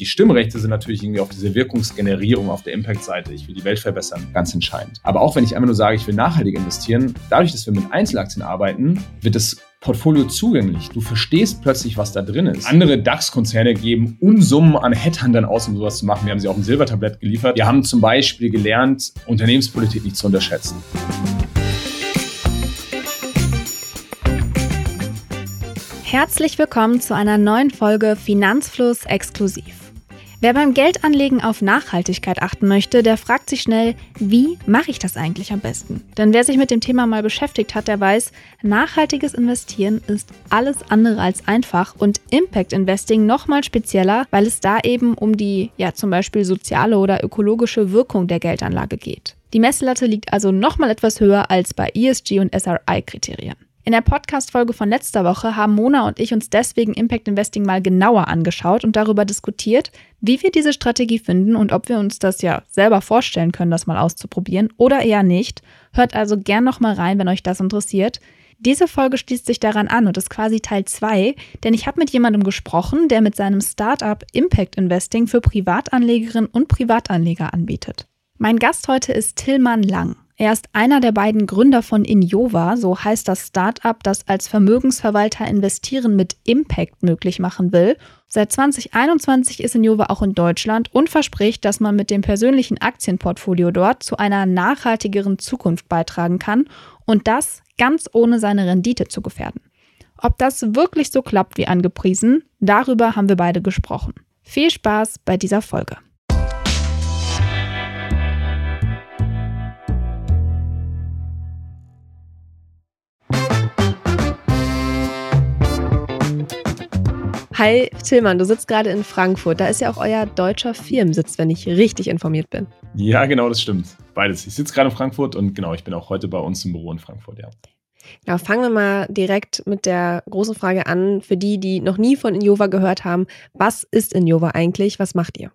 Die Stimmrechte sind natürlich irgendwie auf diese Wirkungsgenerierung auf der Impact-Seite. Ich will die Welt verbessern, ganz entscheidend. Aber auch wenn ich einfach nur sage, ich will nachhaltig investieren, dadurch, dass wir mit Einzelaktien arbeiten, wird das Portfolio zugänglich. Du verstehst plötzlich, was da drin ist. Andere DAX-Konzerne geben Unsummen an Headhuntern aus, um sowas zu machen. Wir haben sie auf dem Silbertablett geliefert. Wir haben zum Beispiel gelernt, Unternehmenspolitik nicht zu unterschätzen. Herzlich willkommen zu einer neuen Folge Finanzfluss exklusiv. Wer beim Geldanlegen auf Nachhaltigkeit achten möchte, der fragt sich schnell, wie mache ich das eigentlich am besten? Denn wer sich mit dem Thema mal beschäftigt hat, der weiß, nachhaltiges Investieren ist alles andere als einfach und Impact Investing nochmal spezieller, weil es da eben um die, ja zum Beispiel soziale oder ökologische Wirkung der Geldanlage geht. Die Messlatte liegt also nochmal etwas höher als bei ESG und SRI-Kriterien. In der Podcast-Folge von letzter Woche haben Mona und ich uns deswegen Impact Investing mal genauer angeschaut und darüber diskutiert, wie wir diese Strategie finden und ob wir uns das ja selber vorstellen können, das mal auszuprobieren oder eher nicht. Hört also gern noch mal rein, wenn euch das interessiert. Diese Folge schließt sich daran an und ist quasi Teil 2, denn ich habe mit jemandem gesprochen, der mit seinem Startup Impact Investing für Privatanlegerinnen und Privatanleger anbietet. Mein Gast heute ist Tillmann Lang. Er ist einer der beiden Gründer von Injova, so heißt das Startup, das als Vermögensverwalter Investieren mit Impact möglich machen will. Seit 2021 ist Injova auch in Deutschland und verspricht, dass man mit dem persönlichen Aktienportfolio dort zu einer nachhaltigeren Zukunft beitragen kann und das ganz ohne seine Rendite zu gefährden. Ob das wirklich so klappt wie angepriesen, darüber haben wir beide gesprochen. Viel Spaß bei dieser Folge. Hi Tillmann, du sitzt gerade in Frankfurt. Da ist ja auch euer deutscher Firmensitz, wenn ich richtig informiert bin. Ja, genau, das stimmt. Beides. Ich sitze gerade in Frankfurt und genau, ich bin auch heute bei uns im Büro in Frankfurt, ja. Genau, fangen wir mal direkt mit der großen Frage an. Für die, die noch nie von Injova gehört haben, was ist Injova eigentlich? Was macht ihr?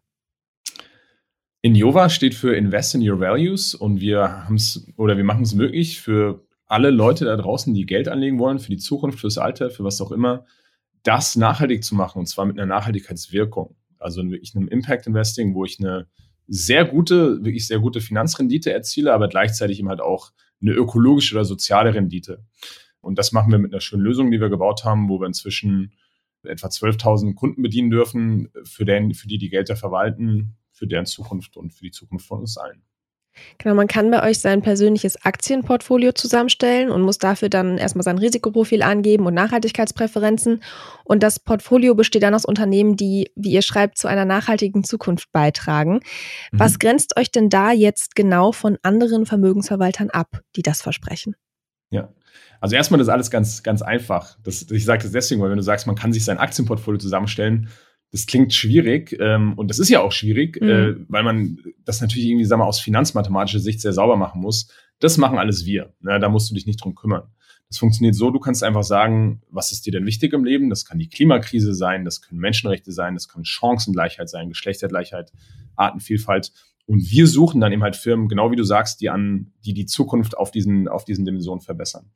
Injova steht für Invest in Your Values und wir haben es oder wir machen es möglich für alle Leute da draußen, die Geld anlegen wollen, für die Zukunft, fürs Alter, für was auch immer, das nachhaltig zu machen und zwar mit einer Nachhaltigkeitswirkung. Also wirklich einem Impact Investing, wo ich eine sehr gute, wirklich sehr gute Finanzrendite erziele, aber gleichzeitig eben halt auch eine ökologische oder soziale Rendite. Und das machen wir mit einer schönen Lösung, die wir gebaut haben, wo wir inzwischen etwa 12.000 Kunden bedienen dürfen, für, den, für die die Gelder verwalten, für deren Zukunft und für die Zukunft von uns allen. Genau, man kann bei euch sein persönliches Aktienportfolio zusammenstellen und muss dafür dann erstmal sein Risikoprofil angeben und Nachhaltigkeitspräferenzen. Und das Portfolio besteht dann aus Unternehmen, die, wie ihr schreibt, zu einer nachhaltigen Zukunft beitragen. Mhm. Was grenzt euch denn da jetzt genau von anderen Vermögensverwaltern ab, die das versprechen? Ja. Also erstmal ist alles ganz, ganz einfach. Das, ich sage das deswegen, weil wenn du sagst, man kann sich sein Aktienportfolio zusammenstellen, das klingt schwierig ähm, und das ist ja auch schwierig, mhm. äh, weil man das natürlich irgendwie, sagen wir, aus finanzmathematischer Sicht sehr sauber machen muss. Das machen alles wir. Ne? Da musst du dich nicht drum kümmern. Das funktioniert so, du kannst einfach sagen, was ist dir denn wichtig im Leben? Das kann die Klimakrise sein, das können Menschenrechte sein, das kann Chancengleichheit sein, Geschlechtergleichheit, Artenvielfalt. Und wir suchen dann eben halt Firmen, genau wie du sagst, die an, die die Zukunft auf diesen, auf diesen Dimensionen verbessern.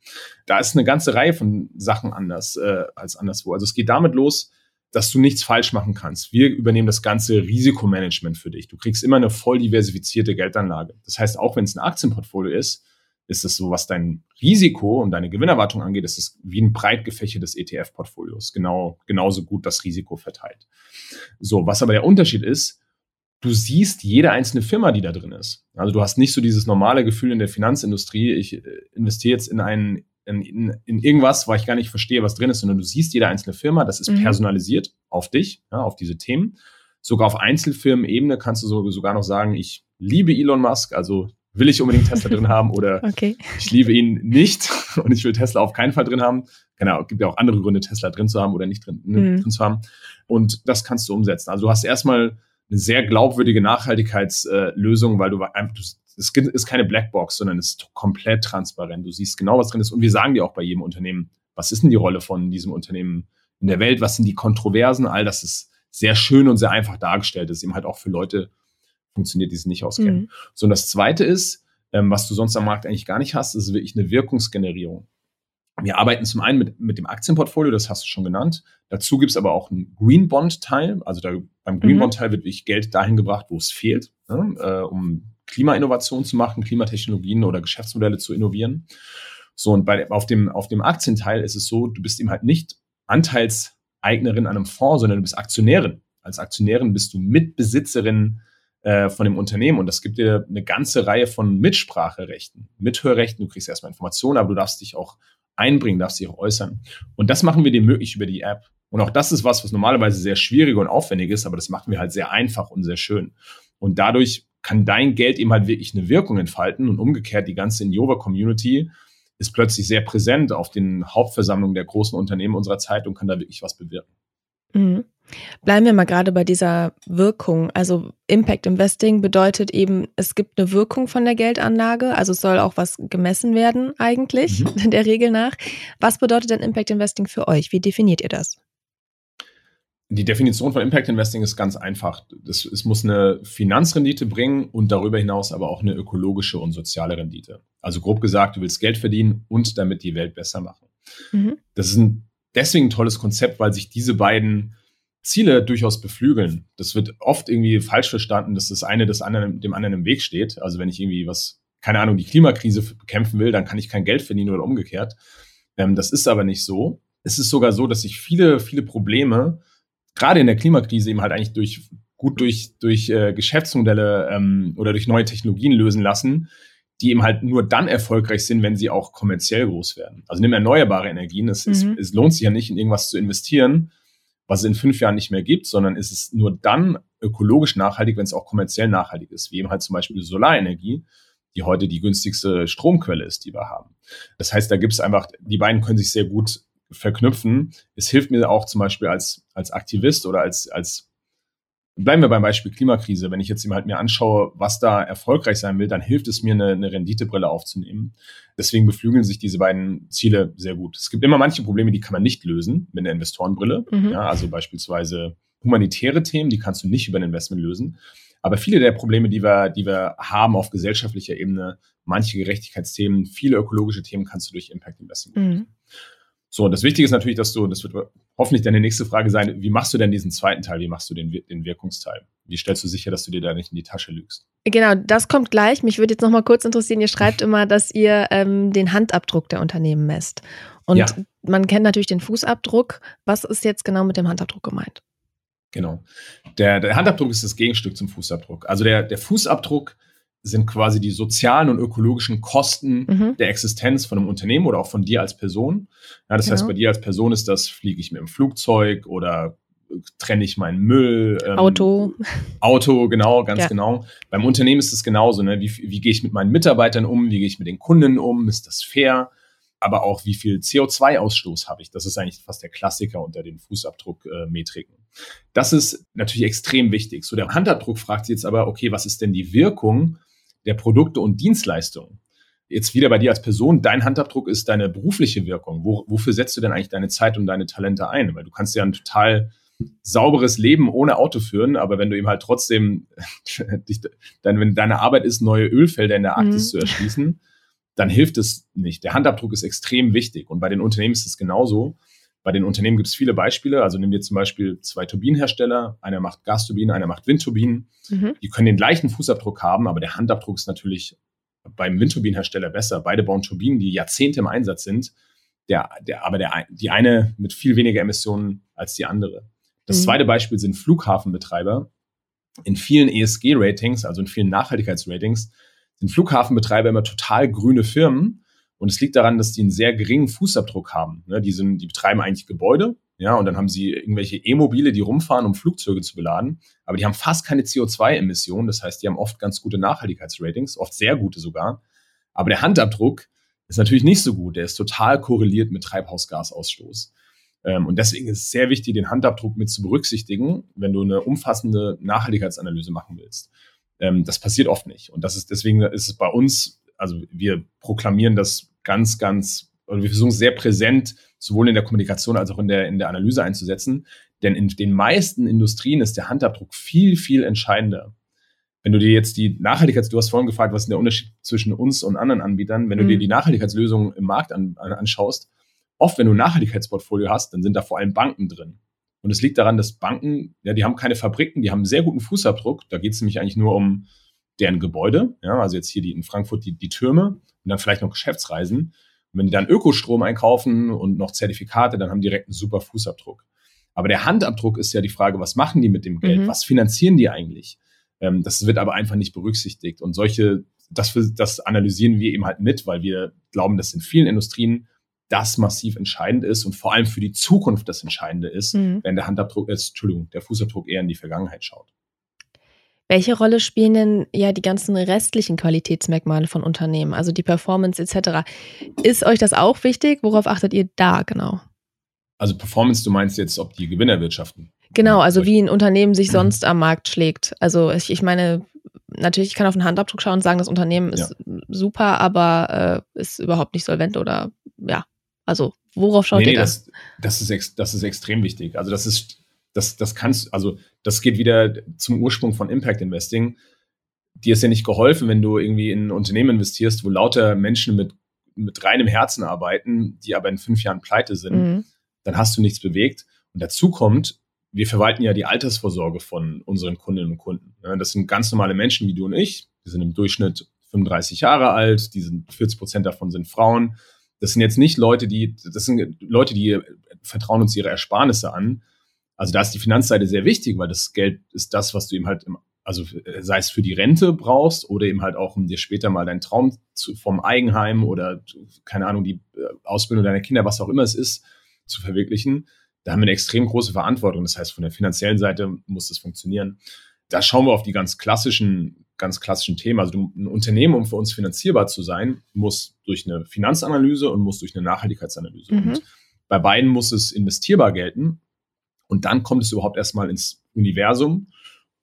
Da ist eine ganze Reihe von Sachen anders äh, als anderswo. Also es geht damit los, dass du nichts falsch machen kannst. Wir übernehmen das ganze Risikomanagement für dich. Du kriegst immer eine voll diversifizierte Geldanlage. Das heißt, auch wenn es ein Aktienportfolio ist, ist es so, was dein Risiko und deine Gewinnerwartung angeht, ist es wie ein breit gefächertes ETF-Portfolios. Genau, genauso gut das Risiko verteilt. So, was aber der Unterschied ist, du siehst jede einzelne Firma, die da drin ist. Also du hast nicht so dieses normale Gefühl in der Finanzindustrie, ich äh, investiere jetzt in einen in, in, in irgendwas, wo ich gar nicht verstehe, was drin ist, sondern du siehst jede einzelne Firma, das ist mhm. personalisiert auf dich, ja, auf diese Themen. Sogar auf Einzelfirmenebene kannst du so, sogar noch sagen, ich liebe Elon Musk, also will ich unbedingt Tesla drin haben oder okay. ich liebe ihn nicht und ich will Tesla auf keinen Fall drin haben. Genau, gibt ja auch andere Gründe, Tesla drin zu haben oder nicht drin, ne, mhm. drin zu haben. Und das kannst du umsetzen. Also du hast erstmal eine sehr glaubwürdige Nachhaltigkeitslösung, weil du einfach, du es ist keine Blackbox, sondern es ist komplett transparent. Du siehst genau, was drin ist. Und wir sagen dir auch bei jedem Unternehmen, was ist denn die Rolle von diesem Unternehmen in der Welt? Was sind die Kontroversen? All das ist sehr schön und sehr einfach dargestellt. Das ist eben halt auch für Leute funktioniert, die es nicht auskennen. Mhm. So, und das zweite ist, ähm, was du sonst am Markt eigentlich gar nicht hast, ist wirklich eine Wirkungsgenerierung. Wir arbeiten zum einen mit, mit dem Aktienportfolio, das hast du schon genannt. Dazu gibt es aber auch einen Green Bond-Teil. Also da, beim Green mhm. Bond-Teil wird wirklich Geld dahin gebracht, wo es fehlt, ne, äh, um Klimainnovation zu machen, Klimatechnologien oder Geschäftsmodelle zu innovieren. So, und bei, auf, dem, auf dem Aktienteil ist es so, du bist eben halt nicht Anteilseignerin an einem Fonds, sondern du bist Aktionärin. Als Aktionärin bist du Mitbesitzerin äh, von dem Unternehmen und das gibt dir eine ganze Reihe von Mitspracherechten, Mithörrechten. Du kriegst erstmal Informationen, aber du darfst dich auch einbringen, darfst dich auch äußern. Und das machen wir dir möglich über die App. Und auch das ist was, was normalerweise sehr schwierig und aufwendig ist, aber das machen wir halt sehr einfach und sehr schön. Und dadurch kann dein Geld eben halt wirklich eine Wirkung entfalten und umgekehrt die ganze Injova-Community ist plötzlich sehr präsent auf den Hauptversammlungen der großen Unternehmen unserer Zeit und kann da wirklich was bewirken. Mhm. Bleiben wir mal gerade bei dieser Wirkung. Also Impact Investing bedeutet eben, es gibt eine Wirkung von der Geldanlage, also es soll auch was gemessen werden eigentlich, mhm. der Regel nach. Was bedeutet denn Impact Investing für euch? Wie definiert ihr das? Die Definition von Impact Investing ist ganz einfach. Das, es muss eine Finanzrendite bringen und darüber hinaus aber auch eine ökologische und soziale Rendite. Also grob gesagt, du willst Geld verdienen und damit die Welt besser machen. Mhm. Das ist ein, deswegen ein tolles Konzept, weil sich diese beiden Ziele durchaus beflügeln. Das wird oft irgendwie falsch verstanden, dass das eine das andere, dem anderen im Weg steht. Also wenn ich irgendwie was, keine Ahnung, die Klimakrise bekämpfen will, dann kann ich kein Geld verdienen oder umgekehrt. Ähm, das ist aber nicht so. Es ist sogar so, dass sich viele, viele Probleme gerade in der Klimakrise eben halt eigentlich durch gut durch, durch äh, Geschäftsmodelle ähm, oder durch neue Technologien lösen lassen, die eben halt nur dann erfolgreich sind, wenn sie auch kommerziell groß werden. Also nimm erneuerbare Energien. Es, mhm. es, es lohnt sich ja nicht, in irgendwas zu investieren, was es in fünf Jahren nicht mehr gibt, sondern es ist nur dann ökologisch nachhaltig, wenn es auch kommerziell nachhaltig ist, wie eben halt zum Beispiel Solarenergie, die heute die günstigste Stromquelle ist, die wir haben. Das heißt, da gibt es einfach, die beiden können sich sehr gut verknüpfen. Es hilft mir auch zum Beispiel als, als Aktivist oder als, als, bleiben wir beim Beispiel Klimakrise. Wenn ich jetzt halt mir anschaue, was da erfolgreich sein will, dann hilft es mir, eine, eine Renditebrille aufzunehmen. Deswegen beflügeln sich diese beiden Ziele sehr gut. Es gibt immer manche Probleme, die kann man nicht lösen mit einer Investorenbrille. Mhm. Ja, also beispielsweise humanitäre Themen, die kannst du nicht über ein Investment lösen. Aber viele der Probleme, die wir, die wir haben auf gesellschaftlicher Ebene, manche Gerechtigkeitsthemen, viele ökologische Themen kannst du durch Impact Investing lösen. Mhm. So, das Wichtige ist natürlich, dass du, das wird hoffentlich deine nächste Frage sein, wie machst du denn diesen zweiten Teil? Wie machst du den, den Wirkungsteil? Wie stellst du sicher, dass du dir da nicht in die Tasche lügst? Genau, das kommt gleich. Mich würde jetzt noch mal kurz interessieren, ihr schreibt immer, dass ihr ähm, den Handabdruck der Unternehmen messt. Und ja. man kennt natürlich den Fußabdruck. Was ist jetzt genau mit dem Handabdruck gemeint? Genau. Der, der Handabdruck ist das Gegenstück zum Fußabdruck. Also der, der Fußabdruck sind quasi die sozialen und ökologischen Kosten mhm. der Existenz von einem Unternehmen oder auch von dir als Person. Ja, das genau. heißt, bei dir als Person ist das, fliege ich mit dem Flugzeug oder trenne ich meinen Müll. Ähm, Auto. Auto, genau, ganz ja. genau. Beim Unternehmen ist es genauso. Ne? Wie, wie gehe ich mit meinen Mitarbeitern um? Wie gehe ich mit den Kunden um? Ist das fair? Aber auch, wie viel CO2-Ausstoß habe ich? Das ist eigentlich fast der Klassiker unter den Fußabdruckmetriken. Äh, das ist natürlich extrem wichtig. So, der Handabdruck fragt sich jetzt aber, okay, was ist denn die Wirkung der Produkte und Dienstleistungen. Jetzt wieder bei dir als Person, dein Handabdruck ist deine berufliche Wirkung. Wo, wofür setzt du denn eigentlich deine Zeit und deine Talente ein? Weil du kannst ja ein total sauberes Leben ohne Auto führen, aber wenn du eben halt trotzdem, dich, dann, wenn deine Arbeit ist, neue Ölfelder in der Arktis mhm. zu erschließen, dann hilft es nicht. Der Handabdruck ist extrem wichtig und bei den Unternehmen ist es genauso. Bei den Unternehmen gibt es viele Beispiele. Also nimm dir zum Beispiel zwei Turbinenhersteller. Einer macht Gasturbinen, einer macht Windturbinen. Mhm. Die können den gleichen Fußabdruck haben, aber der Handabdruck ist natürlich beim Windturbinenhersteller besser. Beide bauen Turbinen, die Jahrzehnte im Einsatz sind. Der, der, aber der, die eine mit viel weniger Emissionen als die andere. Das mhm. zweite Beispiel sind Flughafenbetreiber. In vielen ESG-Ratings, also in vielen Nachhaltigkeitsratings, sind Flughafenbetreiber immer total grüne Firmen, und es liegt daran, dass die einen sehr geringen Fußabdruck haben. Ne, die, sind, die betreiben eigentlich Gebäude, ja, und dann haben sie irgendwelche E-Mobile, die rumfahren, um Flugzeuge zu beladen. Aber die haben fast keine CO2-Emissionen. Das heißt, die haben oft ganz gute Nachhaltigkeitsratings, oft sehr gute sogar. Aber der Handabdruck ist natürlich nicht so gut. Der ist total korreliert mit Treibhausgasausstoß. Ähm, und deswegen ist es sehr wichtig, den Handabdruck mit zu berücksichtigen, wenn du eine umfassende Nachhaltigkeitsanalyse machen willst. Ähm, das passiert oft nicht. Und das ist, deswegen ist es bei uns, also wir proklamieren das ganz, ganz, oder wir versuchen sehr präsent, sowohl in der Kommunikation als auch in der, in der Analyse einzusetzen. Denn in den meisten Industrien ist der Handabdruck viel, viel entscheidender. Wenn du dir jetzt die Nachhaltigkeits, du hast vorhin gefragt, was ist der Unterschied zwischen uns und anderen Anbietern, wenn du mhm. dir die Nachhaltigkeitslösungen im Markt an, an, anschaust, oft, wenn du ein Nachhaltigkeitsportfolio hast, dann sind da vor allem Banken drin. Und es liegt daran, dass Banken, ja, die haben keine Fabriken, die haben einen sehr guten Fußabdruck. Da geht es nämlich eigentlich nur um deren Gebäude. Ja, also jetzt hier die in Frankfurt die, die Türme und dann vielleicht noch Geschäftsreisen. Und wenn die dann Ökostrom einkaufen und noch Zertifikate, dann haben die direkt einen super Fußabdruck. Aber der Handabdruck ist ja die Frage, was machen die mit dem Geld? Mhm. Was finanzieren die eigentlich? Ähm, das wird aber einfach nicht berücksichtigt. Und solche, das, das analysieren wir eben halt mit, weil wir glauben, dass in vielen Industrien das massiv entscheidend ist und vor allem für die Zukunft das Entscheidende ist, mhm. wenn der Handabdruck, äh, Entschuldigung, der Fußabdruck eher in die Vergangenheit schaut. Welche Rolle spielen denn ja die ganzen restlichen Qualitätsmerkmale von Unternehmen, also die Performance etc.? Ist euch das auch wichtig? Worauf achtet ihr da genau? Also Performance, du meinst jetzt, ob die Gewinner wirtschaften? Genau, also wie ein Unternehmen sich sonst am Markt schlägt. Also ich, ich meine, natürlich, ich kann auf den Handabdruck schauen und sagen, das Unternehmen ist ja. super, aber äh, ist überhaupt nicht solvent oder ja, also worauf schaut nee, ihr da? Das, das, ist ex, das ist extrem wichtig. Also das ist, das, das kannst, also das geht wieder zum Ursprung von Impact Investing. Dir ist ja nicht geholfen, wenn du irgendwie in ein Unternehmen investierst, wo lauter Menschen mit, mit reinem Herzen arbeiten, die aber in fünf Jahren pleite sind. Mhm. Dann hast du nichts bewegt. Und dazu kommt, wir verwalten ja die Altersvorsorge von unseren Kundinnen und Kunden. Das sind ganz normale Menschen wie du und ich. Die sind im Durchschnitt 35 Jahre alt, die sind 40 Prozent davon sind Frauen. Das sind jetzt nicht Leute, die, das sind Leute, die vertrauen uns ihre Ersparnisse an. Also da ist die Finanzseite sehr wichtig, weil das Geld ist das, was du eben halt, im, also sei es für die Rente brauchst oder eben halt auch, um dir später mal deinen Traum zu, vom Eigenheim oder keine Ahnung, die äh, Ausbildung deiner Kinder, was auch immer es ist, zu verwirklichen. Da haben wir eine extrem große Verantwortung. Das heißt, von der finanziellen Seite muss das funktionieren. Da schauen wir auf die ganz klassischen ganz klassischen Themen. Also ein Unternehmen, um für uns finanzierbar zu sein, muss durch eine Finanzanalyse und muss durch eine Nachhaltigkeitsanalyse. Mhm. Und bei beiden muss es investierbar gelten. Und dann kommt es überhaupt erstmal ins Universum.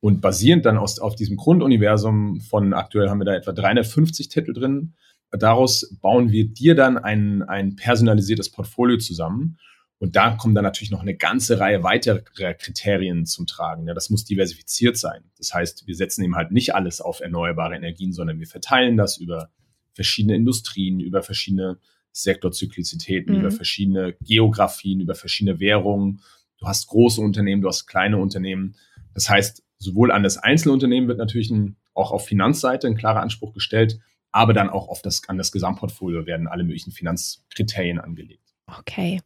Und basierend dann aus, auf diesem Grunduniversum von aktuell haben wir da etwa 350 Titel drin. Daraus bauen wir dir dann ein, ein personalisiertes Portfolio zusammen. Und da kommen dann natürlich noch eine ganze Reihe weiterer Kriterien zum Tragen. Ja, das muss diversifiziert sein. Das heißt, wir setzen eben halt nicht alles auf erneuerbare Energien, sondern wir verteilen das über verschiedene Industrien, über verschiedene Sektorzyklizitäten, mhm. über verschiedene Geografien, über verschiedene Währungen. Du hast große Unternehmen, du hast kleine Unternehmen. Das heißt, sowohl an das Einzelunternehmen wird natürlich ein, auch auf Finanzseite ein klarer Anspruch gestellt, aber dann auch auf das, an das Gesamtportfolio werden alle möglichen Finanzkriterien angelegt. Okay.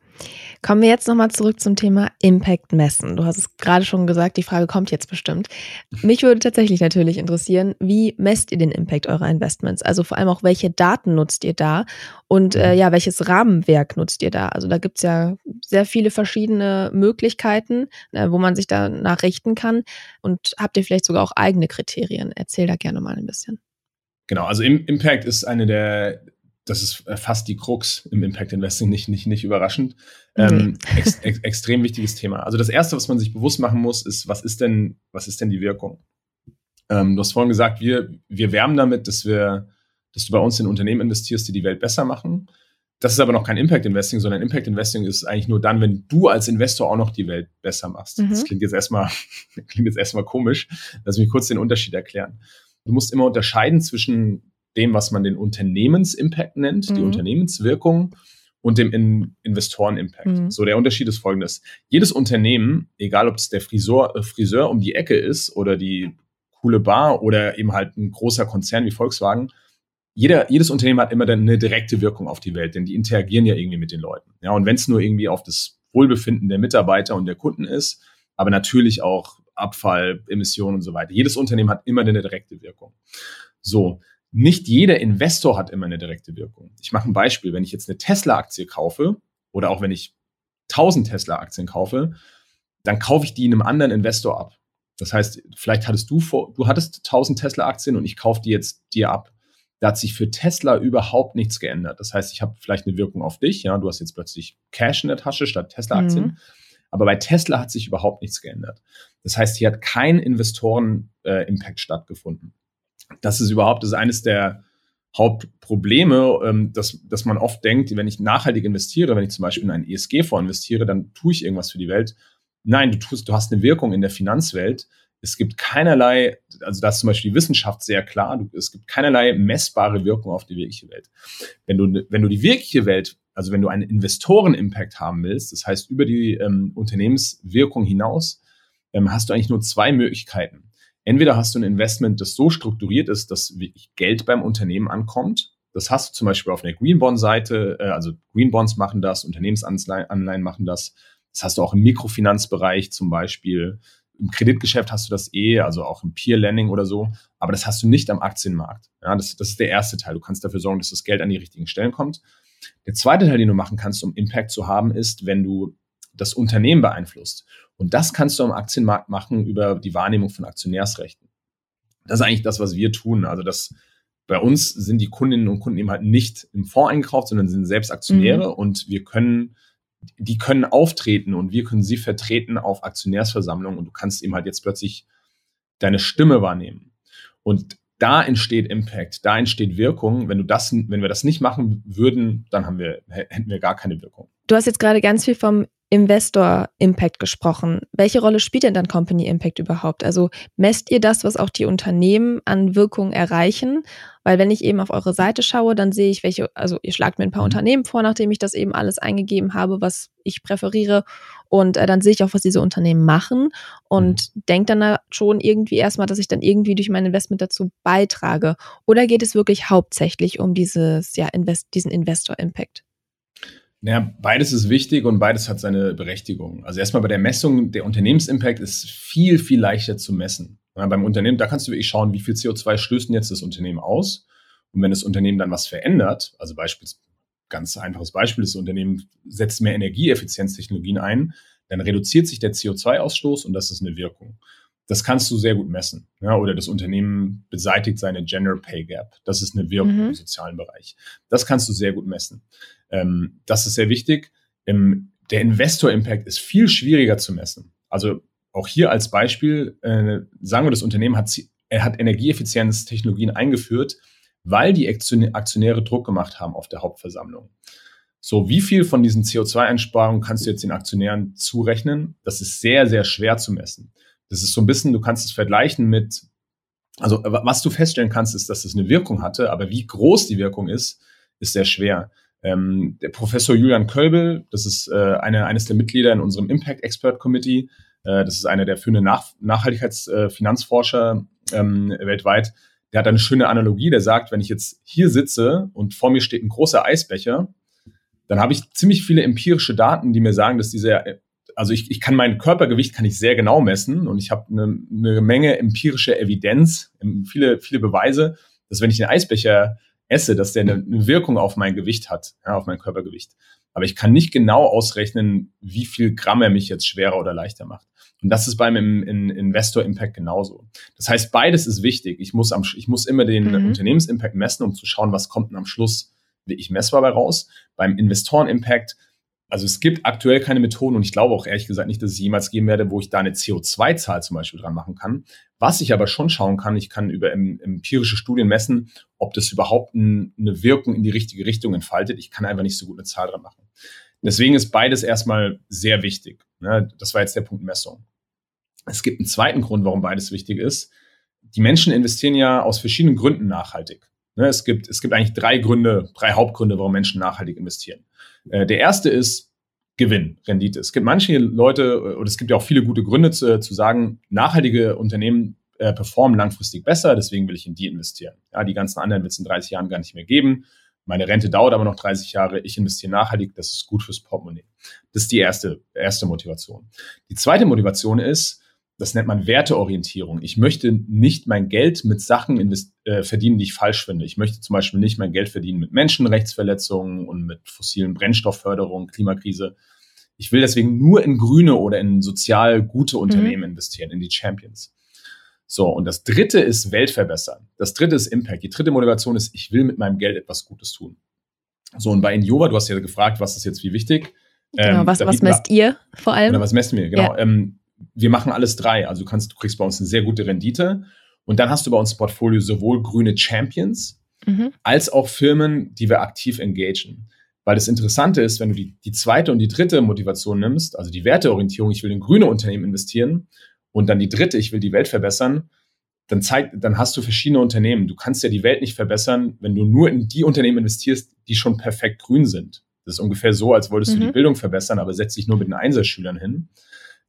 Kommen wir jetzt nochmal zurück zum Thema Impact messen. Du hast es gerade schon gesagt, die Frage kommt jetzt bestimmt. Mich würde tatsächlich natürlich interessieren, wie messt ihr den Impact eurer Investments? Also vor allem auch, welche Daten nutzt ihr da und äh, ja, welches Rahmenwerk nutzt ihr da? Also da gibt es ja sehr viele verschiedene Möglichkeiten, äh, wo man sich danach richten kann. Und habt ihr vielleicht sogar auch eigene Kriterien? Erzähl da gerne mal ein bisschen. Genau, also Impact ist eine der das ist äh, fast die Krux im Impact Investing, nicht, nicht, nicht überraschend. Ähm, mhm. ex, ex, extrem wichtiges Thema. Also das erste, was man sich bewusst machen muss, ist, was ist denn, was ist denn die Wirkung? Ähm, du hast vorhin gesagt, wir, wir werben damit, dass wir, dass du bei uns in Unternehmen investierst, die die Welt besser machen. Das ist aber noch kein Impact Investing, sondern Impact Investing ist eigentlich nur dann, wenn du als Investor auch noch die Welt besser machst. Mhm. Das klingt jetzt erstmal, klingt jetzt erstmal komisch. Lass mich kurz den Unterschied erklären. Du musst immer unterscheiden zwischen dem, was man den Unternehmensimpact nennt, mhm. die Unternehmenswirkung und dem In Investoren-Impact. Mhm. So, der Unterschied ist folgendes. Jedes Unternehmen, egal ob es der Friseur, äh, Friseur um die Ecke ist oder die coole Bar oder eben halt ein großer Konzern wie Volkswagen, jeder, jedes Unternehmen hat immer dann eine direkte Wirkung auf die Welt, denn die interagieren ja irgendwie mit den Leuten. Ja, und wenn es nur irgendwie auf das Wohlbefinden der Mitarbeiter und der Kunden ist, aber natürlich auch Abfall, Emissionen und so weiter. Jedes Unternehmen hat immer eine direkte Wirkung. So, nicht jeder Investor hat immer eine direkte Wirkung. Ich mache ein Beispiel. Wenn ich jetzt eine Tesla-Aktie kaufe oder auch wenn ich 1000 Tesla-Aktien kaufe, dann kaufe ich die einem anderen Investor ab. Das heißt, vielleicht hattest du vor, du hattest 1000 Tesla-Aktien und ich kaufe die jetzt dir ab. Da hat sich für Tesla überhaupt nichts geändert. Das heißt, ich habe vielleicht eine Wirkung auf dich. Ja, du hast jetzt plötzlich Cash in der Tasche statt Tesla-Aktien. Mhm. Aber bei Tesla hat sich überhaupt nichts geändert. Das heißt, hier hat kein Investoren-Impact äh, stattgefunden das ist überhaupt das ist eines der Hauptprobleme, ähm, dass, dass man oft denkt, wenn ich nachhaltig investiere, wenn ich zum Beispiel in einen ESG-Fonds investiere, dann tue ich irgendwas für die Welt. Nein, du tust, du hast eine Wirkung in der Finanzwelt. Es gibt keinerlei, also da ist zum Beispiel die Wissenschaft sehr klar, du, es gibt keinerlei messbare Wirkung auf die wirkliche Welt. Wenn du, wenn du die wirkliche Welt also wenn du einen Investoren-Impact haben willst, das heißt über die ähm, Unternehmenswirkung hinaus, ähm, hast du eigentlich nur zwei Möglichkeiten. Entweder hast du ein Investment, das so strukturiert ist, dass wirklich Geld beim Unternehmen ankommt. Das hast du zum Beispiel auf der Greenbond-Seite, äh, also Greenbonds machen das, Unternehmensanleihen machen das. Das hast du auch im Mikrofinanzbereich zum Beispiel. Im Kreditgeschäft hast du das eh, also auch im Peer Lending oder so, aber das hast du nicht am Aktienmarkt. Ja, das, das ist der erste Teil. Du kannst dafür sorgen, dass das Geld an die richtigen Stellen kommt. Der zweite Teil, den du machen kannst, um Impact zu haben, ist, wenn du das Unternehmen beeinflusst. Und das kannst du am Aktienmarkt machen über die Wahrnehmung von Aktionärsrechten. Das ist eigentlich das, was wir tun. Also das, bei uns sind die Kundinnen und Kunden eben halt nicht im Fonds eingekauft, sondern sind selbst Aktionäre mhm. und wir können, die können auftreten und wir können sie vertreten auf Aktionärsversammlungen und du kannst eben halt jetzt plötzlich deine Stimme wahrnehmen. Und da entsteht Impact, da entsteht Wirkung. Wenn du das, wenn wir das nicht machen würden, dann haben wir, hätten wir gar keine Wirkung. Du hast jetzt gerade ganz viel vom Investor Impact gesprochen. Welche Rolle spielt denn dann Company Impact überhaupt? Also messt ihr das, was auch die Unternehmen an Wirkung erreichen? Weil wenn ich eben auf eure Seite schaue, dann sehe ich, welche, also ihr schlagt mir ein paar mhm. Unternehmen vor, nachdem ich das eben alles eingegeben habe, was ich präferiere. Und äh, dann sehe ich auch, was diese Unternehmen machen und mhm. denke dann schon irgendwie erstmal, dass ich dann irgendwie durch mein Investment dazu beitrage. Oder geht es wirklich hauptsächlich um dieses, ja, Invest, diesen Investor Impact? Naja, beides ist wichtig und beides hat seine Berechtigung. Also erstmal bei der Messung, der Unternehmensimpact ist viel, viel leichter zu messen. Ja, beim Unternehmen, da kannst du wirklich schauen, wie viel CO2 stößt denn jetzt das Unternehmen aus. Und wenn das Unternehmen dann was verändert, also beispielsweise, ganz einfaches Beispiel, das Unternehmen setzt mehr Energieeffizienztechnologien ein, dann reduziert sich der CO2-Ausstoß und das ist eine Wirkung. Das kannst du sehr gut messen. Ja, oder das Unternehmen beseitigt seine Gender Pay Gap. Das ist eine Wirkung mhm. im sozialen Bereich. Das kannst du sehr gut messen. Ähm, das ist sehr wichtig. Ähm, der Investor Impact ist viel schwieriger zu messen. Also auch hier als Beispiel, äh, sagen wir, das Unternehmen hat, hat Energieeffizienztechnologien eingeführt, weil die Aktionäre Druck gemacht haben auf der Hauptversammlung. So, wie viel von diesen CO2-Einsparungen kannst du jetzt den Aktionären zurechnen? Das ist sehr, sehr schwer zu messen. Das ist so ein bisschen, du kannst es vergleichen mit, also was du feststellen kannst, ist, dass es eine Wirkung hatte, aber wie groß die Wirkung ist, ist sehr schwer. Ähm, der Professor Julian Kölbel, das ist äh, eine, eines der Mitglieder in unserem Impact Expert Committee, äh, das ist einer der führenden Nach Nachhaltigkeitsfinanzforscher äh, ähm, weltweit, der hat eine schöne Analogie, der sagt, wenn ich jetzt hier sitze und vor mir steht ein großer Eisbecher, dann habe ich ziemlich viele empirische Daten, die mir sagen, dass dieser, also ich, ich kann mein Körpergewicht kann ich sehr genau messen und ich habe eine, eine Menge empirische Evidenz, viele, viele Beweise, dass wenn ich den Eisbecher esse, dass der eine, eine Wirkung auf mein Gewicht hat, ja, auf mein Körpergewicht. Aber ich kann nicht genau ausrechnen, wie viel Gramm er mich jetzt schwerer oder leichter macht. Und das ist beim im, in Investor Impact genauso. Das heißt, beides ist wichtig. Ich muss, am, ich muss immer den mhm. Unternehmensimpact messen, um zu schauen, was kommt denn am Schluss wirklich messbar bei raus. Beim Investoren Impact also es gibt aktuell keine Methoden und ich glaube auch ehrlich gesagt nicht, dass es jemals geben werde, wo ich da eine CO2-Zahl zum Beispiel dran machen kann. Was ich aber schon schauen kann, ich kann über empirische Studien messen, ob das überhaupt eine Wirkung in die richtige Richtung entfaltet. Ich kann einfach nicht so gut eine Zahl dran machen. Deswegen ist beides erstmal sehr wichtig. Ne? Das war jetzt der Punkt Messung. Es gibt einen zweiten Grund, warum beides wichtig ist. Die Menschen investieren ja aus verschiedenen Gründen nachhaltig. Ne? Es gibt, es gibt eigentlich drei Gründe, drei Hauptgründe, warum Menschen nachhaltig investieren. Äh, der erste ist Gewinn, Rendite. Es gibt manche Leute, oder es gibt ja auch viele gute Gründe zu, zu sagen, nachhaltige Unternehmen äh, performen langfristig besser, deswegen will ich in die investieren. Ja, die ganzen anderen wird es in 30 Jahren gar nicht mehr geben. Meine Rente dauert aber noch 30 Jahre. Ich investiere nachhaltig, das ist gut fürs Portemonnaie. Das ist die erste, erste Motivation. Die zweite Motivation ist, das nennt man Werteorientierung. Ich möchte nicht mein Geld mit Sachen äh, verdienen, die ich falsch finde. Ich möchte zum Beispiel nicht mein Geld verdienen mit Menschenrechtsverletzungen und mit fossilen Brennstoffförderung, Klimakrise. Ich will deswegen nur in grüne oder in sozial gute mhm. Unternehmen mhm. investieren, in die Champions. So, und das dritte ist Welt verbessern. Das dritte ist Impact. Die dritte Motivation ist, ich will mit meinem Geld etwas Gutes tun. So, und bei Injova, du hast ja gefragt, was ist jetzt wie wichtig? Genau, ähm, was, was messt ihr vor allem? Oder was messen wir, genau. Ja. Ähm, wir machen alles drei. Also du kannst, du kriegst bei uns eine sehr gute Rendite. Und dann hast du bei uns im Portfolio sowohl grüne Champions mhm. als auch Firmen, die wir aktiv engagen. Weil das Interessante ist, wenn du die, die zweite und die dritte Motivation nimmst, also die Werteorientierung, ich will in grüne Unternehmen investieren, und dann die dritte, ich will die Welt verbessern, dann zeigt, dann hast du verschiedene Unternehmen. Du kannst ja die Welt nicht verbessern, wenn du nur in die Unternehmen investierst, die schon perfekt grün sind. Das ist ungefähr so, als wolltest mhm. du die mhm. Bildung verbessern, aber setz dich nur mit den Einserschülern hin.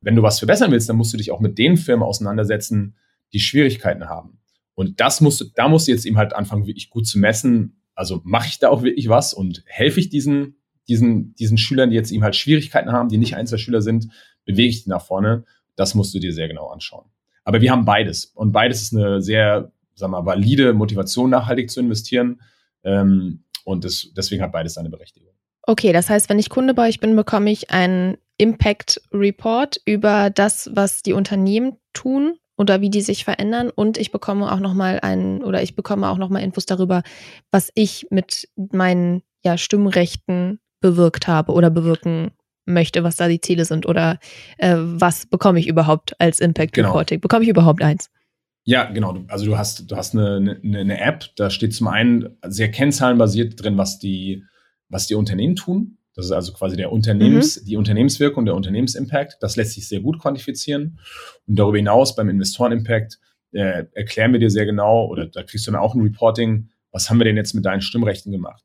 Wenn du was verbessern willst, dann musst du dich auch mit den Firmen auseinandersetzen, die Schwierigkeiten haben. Und das musst du, da musst du jetzt eben halt anfangen, wirklich gut zu messen. Also mache ich da auch wirklich was und helfe ich diesen, diesen, diesen Schülern, die jetzt eben halt Schwierigkeiten haben, die nicht Einzelschüler sind, bewege ich die nach vorne. Das musst du dir sehr genau anschauen. Aber wir haben beides. Und beides ist eine sehr, sag mal, valide Motivation, nachhaltig zu investieren. Ähm, und das, deswegen hat beides seine Berechtigung. Okay, das heißt, wenn ich Kunde bei euch bin, bekomme ich einen Impact Report über das, was die Unternehmen tun oder wie die sich verändern und ich bekomme auch noch mal einen oder ich bekomme auch noch mal Infos darüber, was ich mit meinen ja, Stimmrechten bewirkt habe oder bewirken möchte, was da die Ziele sind oder äh, was bekomme ich überhaupt als Impact genau. Reporting? Bekomme ich überhaupt eins? Ja, genau. Also du hast, du hast eine, eine, eine App, da steht zum einen sehr kennzahlenbasiert drin, was die, was die Unternehmen tun. Das ist also quasi der Unternehmens, mhm. die Unternehmenswirkung, der Unternehmensimpact. Das lässt sich sehr gut quantifizieren. Und darüber hinaus beim Investoren-Impact äh, erklären wir dir sehr genau, oder da kriegst du dann auch ein Reporting, was haben wir denn jetzt mit deinen Stimmrechten gemacht?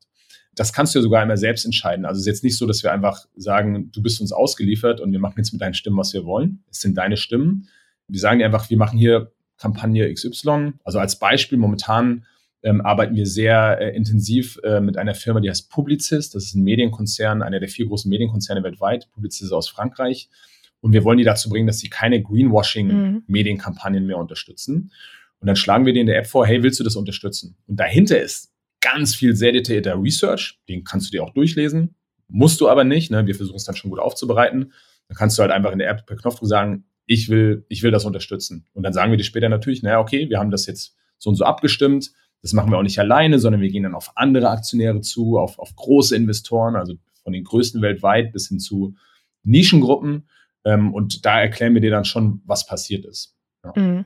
Das kannst du ja sogar immer selbst entscheiden. Also es ist jetzt nicht so, dass wir einfach sagen, du bist uns ausgeliefert und wir machen jetzt mit deinen Stimmen, was wir wollen. Es sind deine Stimmen. Wir sagen dir einfach, wir machen hier Kampagne XY. Also als Beispiel momentan ähm, arbeiten wir sehr äh, intensiv äh, mit einer Firma, die heißt Publicis. Das ist ein Medienkonzern, einer der vier großen Medienkonzerne weltweit. Publicis ist aus Frankreich. Und wir wollen die dazu bringen, dass sie keine Greenwashing-Medienkampagnen mhm. mehr unterstützen. Und dann schlagen wir dir in der App vor, hey, willst du das unterstützen? Und dahinter ist ganz viel sehr detaillierter Research. Den kannst du dir auch durchlesen. Musst du aber nicht. Ne? Wir versuchen es dann schon gut aufzubereiten. Dann kannst du halt einfach in der App per Knopfdruck sagen, ich will, ich will das unterstützen. Und dann sagen wir dir später natürlich, naja, okay, wir haben das jetzt so und so abgestimmt. Das machen wir auch nicht alleine, sondern wir gehen dann auf andere Aktionäre zu, auf, auf große Investoren, also von den größten weltweit bis hin zu Nischengruppen. Ähm, und da erklären wir dir dann schon, was passiert ist. Ja. Mhm.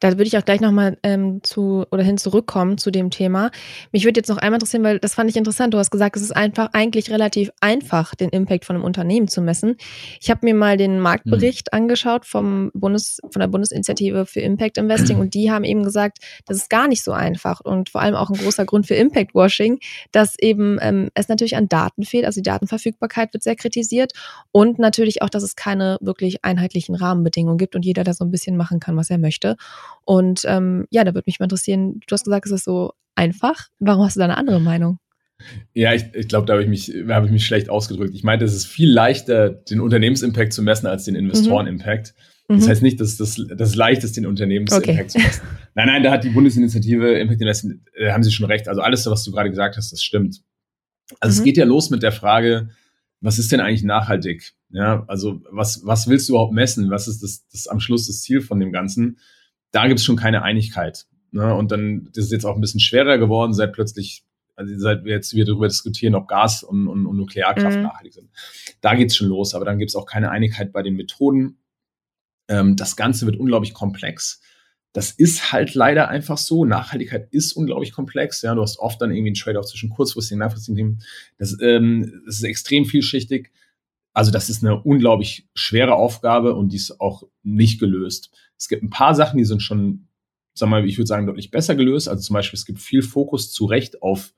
Da würde ich auch gleich nochmal ähm, zu oder hin zurückkommen zu dem Thema. Mich würde jetzt noch einmal interessieren, weil das fand ich interessant. Du hast gesagt, es ist einfach eigentlich relativ einfach, den Impact von einem Unternehmen zu messen. Ich habe mir mal den Marktbericht mhm. angeschaut vom Bundes, von der Bundesinitiative für Impact Investing und die haben eben gesagt, das ist gar nicht so einfach und vor allem auch ein großer Grund für Impact Washing, dass eben ähm, es natürlich an Daten fehlt. Also die Datenverfügbarkeit wird sehr kritisiert und natürlich auch, dass es keine wirklich einheitlichen Rahmenbedingungen gibt und jeder da so ein bisschen machen kann, was er möchte. Und ähm, ja, da würde mich mal interessieren, du hast gesagt, es ist so einfach. Warum hast du da eine andere Meinung? Ja, ich, ich glaube, da habe ich, mich, hab ich mich schlecht ausgedrückt. Ich meinte, es ist viel leichter, den Unternehmensimpact zu messen als den Investoren-Impact. Mhm. Das mhm. heißt nicht, dass das, das leicht ist, den Unternehmensimpact okay. zu messen. Nein, nein, da hat die Bundesinitiative Impact Investment, da haben sie schon recht. Also alles, was du gerade gesagt hast, das stimmt. Also mhm. es geht ja los mit der Frage, was ist denn eigentlich nachhaltig? Ja, also was, was willst du überhaupt messen? Was ist das, das am Schluss das Ziel von dem Ganzen? Da gibt es schon keine Einigkeit. Ne? Und dann das ist jetzt auch ein bisschen schwerer geworden, seit plötzlich, also seit wir jetzt wieder darüber diskutieren, ob Gas und, und, und Nuklearkraft mhm. nachhaltig sind. Da geht es schon los, aber dann gibt es auch keine Einigkeit bei den Methoden. Ähm, das Ganze wird unglaublich komplex. Das ist halt leider einfach so. Nachhaltigkeit ist unglaublich komplex. Ja, du hast oft dann irgendwie einen Trade-off zwischen kurzfristigen und langfristigen Themen. Das, ähm, das ist extrem vielschichtig. Also das ist eine unglaublich schwere Aufgabe und die ist auch nicht gelöst. Es gibt ein paar Sachen, die sind schon, sagen wir mal, ich würde sagen, deutlich besser gelöst. Also zum Beispiel, es gibt viel Fokus zu Recht auf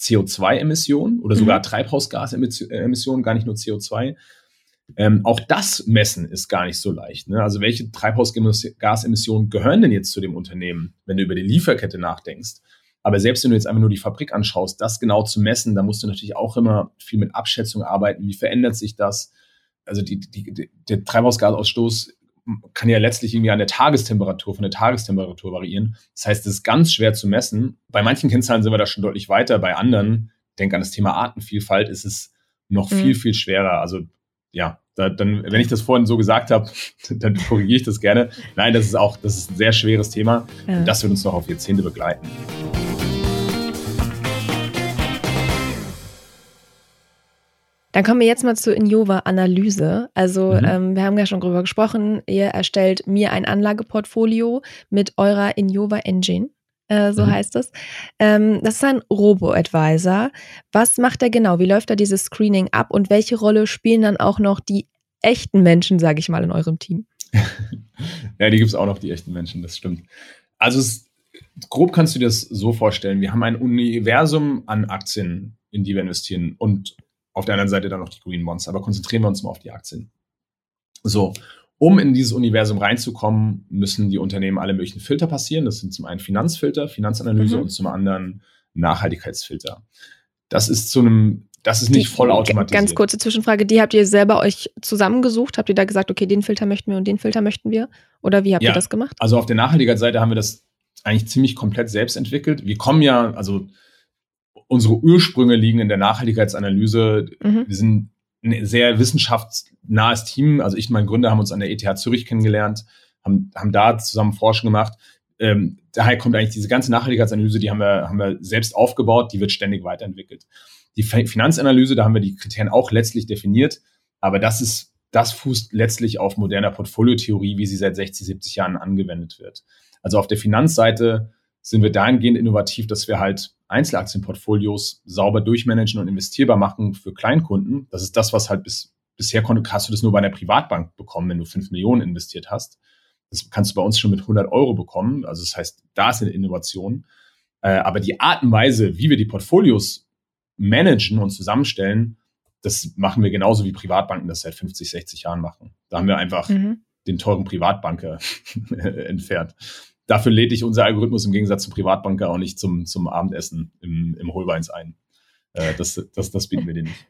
CO2-Emissionen oder sogar mhm. Treibhausgasemissionen, gar nicht nur CO2. Ähm, auch das Messen ist gar nicht so leicht. Ne? Also welche Treibhausgasemissionen gehören denn jetzt zu dem Unternehmen, wenn du über die Lieferkette nachdenkst? Aber selbst wenn du jetzt einfach nur die Fabrik anschaust, das genau zu messen, da musst du natürlich auch immer viel mit Abschätzung arbeiten. Wie verändert sich das? Also die, die, der Treibhausgasausstoß kann ja letztlich irgendwie an der Tagestemperatur, von der Tagestemperatur variieren. Das heißt, es ist ganz schwer zu messen. Bei manchen Kennzahlen sind wir da schon deutlich weiter. Bei anderen, denk an das Thema Artenvielfalt, ist es noch mhm. viel, viel schwerer. Also ja, da, dann, wenn ich das vorhin so gesagt habe, dann korrigiere ich das gerne. Nein, das ist auch, das ist ein sehr schweres Thema. Ja. Und das wird uns noch auf Jahrzehnte begleiten. Dann kommen wir jetzt mal zur Injova-Analyse. Also mhm. ähm, wir haben ja schon drüber gesprochen, ihr erstellt mir ein Anlageportfolio mit eurer Injova Engine. Äh, so mhm. heißt es. Ähm, das ist ein Robo-Advisor. Was macht er genau? Wie läuft da dieses Screening ab und welche Rolle spielen dann auch noch die echten Menschen, sage ich mal, in eurem Team? ja, die gibt es auch noch, die echten Menschen, das stimmt. Also es, grob kannst du dir das so vorstellen. Wir haben ein Universum an Aktien, in die wir investieren. Und auf der anderen Seite dann noch die Green Bonds. Aber konzentrieren wir uns mal auf die Aktien. So, um in dieses Universum reinzukommen, müssen die Unternehmen alle möglichen Filter passieren. Das sind zum einen Finanzfilter, Finanzanalyse mhm. und zum anderen Nachhaltigkeitsfilter. Das ist zu einem, das ist nicht die, voll automatisiert. Ganz kurze Zwischenfrage, die habt ihr selber euch zusammengesucht? Habt ihr da gesagt, okay, den Filter möchten wir und den Filter möchten wir? Oder wie habt ja, ihr das gemacht? Also auf der Nachhaltigkeitsseite haben wir das eigentlich ziemlich komplett selbst entwickelt. Wir kommen ja, also unsere Ursprünge liegen in der Nachhaltigkeitsanalyse. Mhm. Wir sind ein sehr wissenschaftsnahes Team. Also ich und mein Gründer haben uns an der ETH Zürich kennengelernt, haben, haben da zusammen Forschung gemacht. Ähm, daher kommt eigentlich diese ganze Nachhaltigkeitsanalyse, die haben wir, haben wir selbst aufgebaut, die wird ständig weiterentwickelt. Die Finanzanalyse, da haben wir die Kriterien auch letztlich definiert, aber das ist, das fußt letztlich auf moderner Portfoliotheorie, wie sie seit 60, 70 Jahren angewendet wird. Also auf der Finanzseite sind wir dahingehend innovativ, dass wir halt Einzelaktienportfolios sauber durchmanagen und investierbar machen für Kleinkunden. Das ist das, was halt bis, bisher konnte, hast du das nur bei einer Privatbank bekommen, wenn du fünf Millionen investiert hast. Das kannst du bei uns schon mit 100 Euro bekommen. Also das heißt, da ist eine Innovation. Äh, aber die Art und Weise, wie wir die Portfolios managen und zusammenstellen, das machen wir genauso wie Privatbanken das seit 50, 60 Jahren machen. Da haben wir einfach mhm. den teuren Privatbanker entfernt dafür lädt dich unser Algorithmus im Gegensatz zum Privatbanker auch nicht zum, zum Abendessen im, im Holbeins ein. Äh, das, das, das bieten wir dir nicht.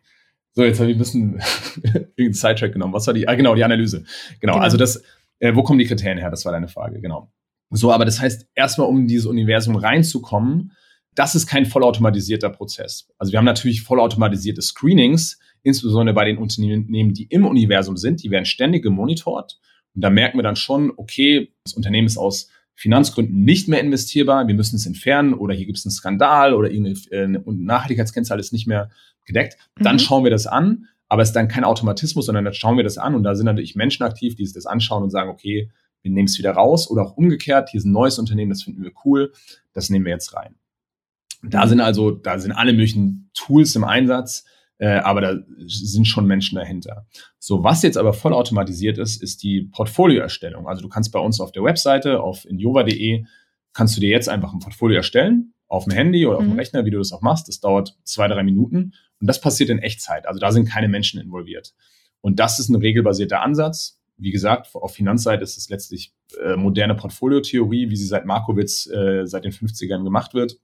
So, jetzt habe ich ein bisschen irgendeinen Sidetrack genommen. Was war die? Ah, genau, die Analyse. Genau, genau. also das, äh, wo kommen die Kriterien her? Das war deine Frage, genau. So, aber das heißt, erstmal, um in dieses Universum reinzukommen, das ist kein vollautomatisierter Prozess. Also wir haben natürlich vollautomatisierte Screenings, insbesondere bei den Unternehmen, die im Universum sind, die werden ständig gemonitort. Und da merken wir dann schon, okay, das Unternehmen ist aus Finanzgründen nicht mehr investierbar, wir müssen es entfernen oder hier gibt es einen Skandal oder irgendeine äh, Nachhaltigkeitskennzahl ist nicht mehr gedeckt, dann mhm. schauen wir das an, aber es ist dann kein Automatismus, sondern dann schauen wir das an. Und da sind natürlich Menschen aktiv, die sich das anschauen und sagen, okay, wir nehmen es wieder raus. Oder auch umgekehrt, hier ist ein neues Unternehmen, das finden wir cool, das nehmen wir jetzt rein. Da mhm. sind also, da sind alle möglichen Tools im Einsatz, äh, aber da sind schon Menschen dahinter. So, was jetzt aber vollautomatisiert ist, ist die Portfolioerstellung. Also du kannst bei uns auf der Webseite, auf injova.de, kannst du dir jetzt einfach ein Portfolio erstellen, auf dem Handy oder auf dem mhm. Rechner, wie du das auch machst. Das dauert zwei, drei Minuten und das passiert in Echtzeit. Also da sind keine Menschen involviert. Und das ist ein regelbasierter Ansatz. Wie gesagt, auf Finanzseite ist es letztlich äh, moderne Portfoliotheorie, wie sie seit Markowitz äh, seit den 50ern gemacht wird.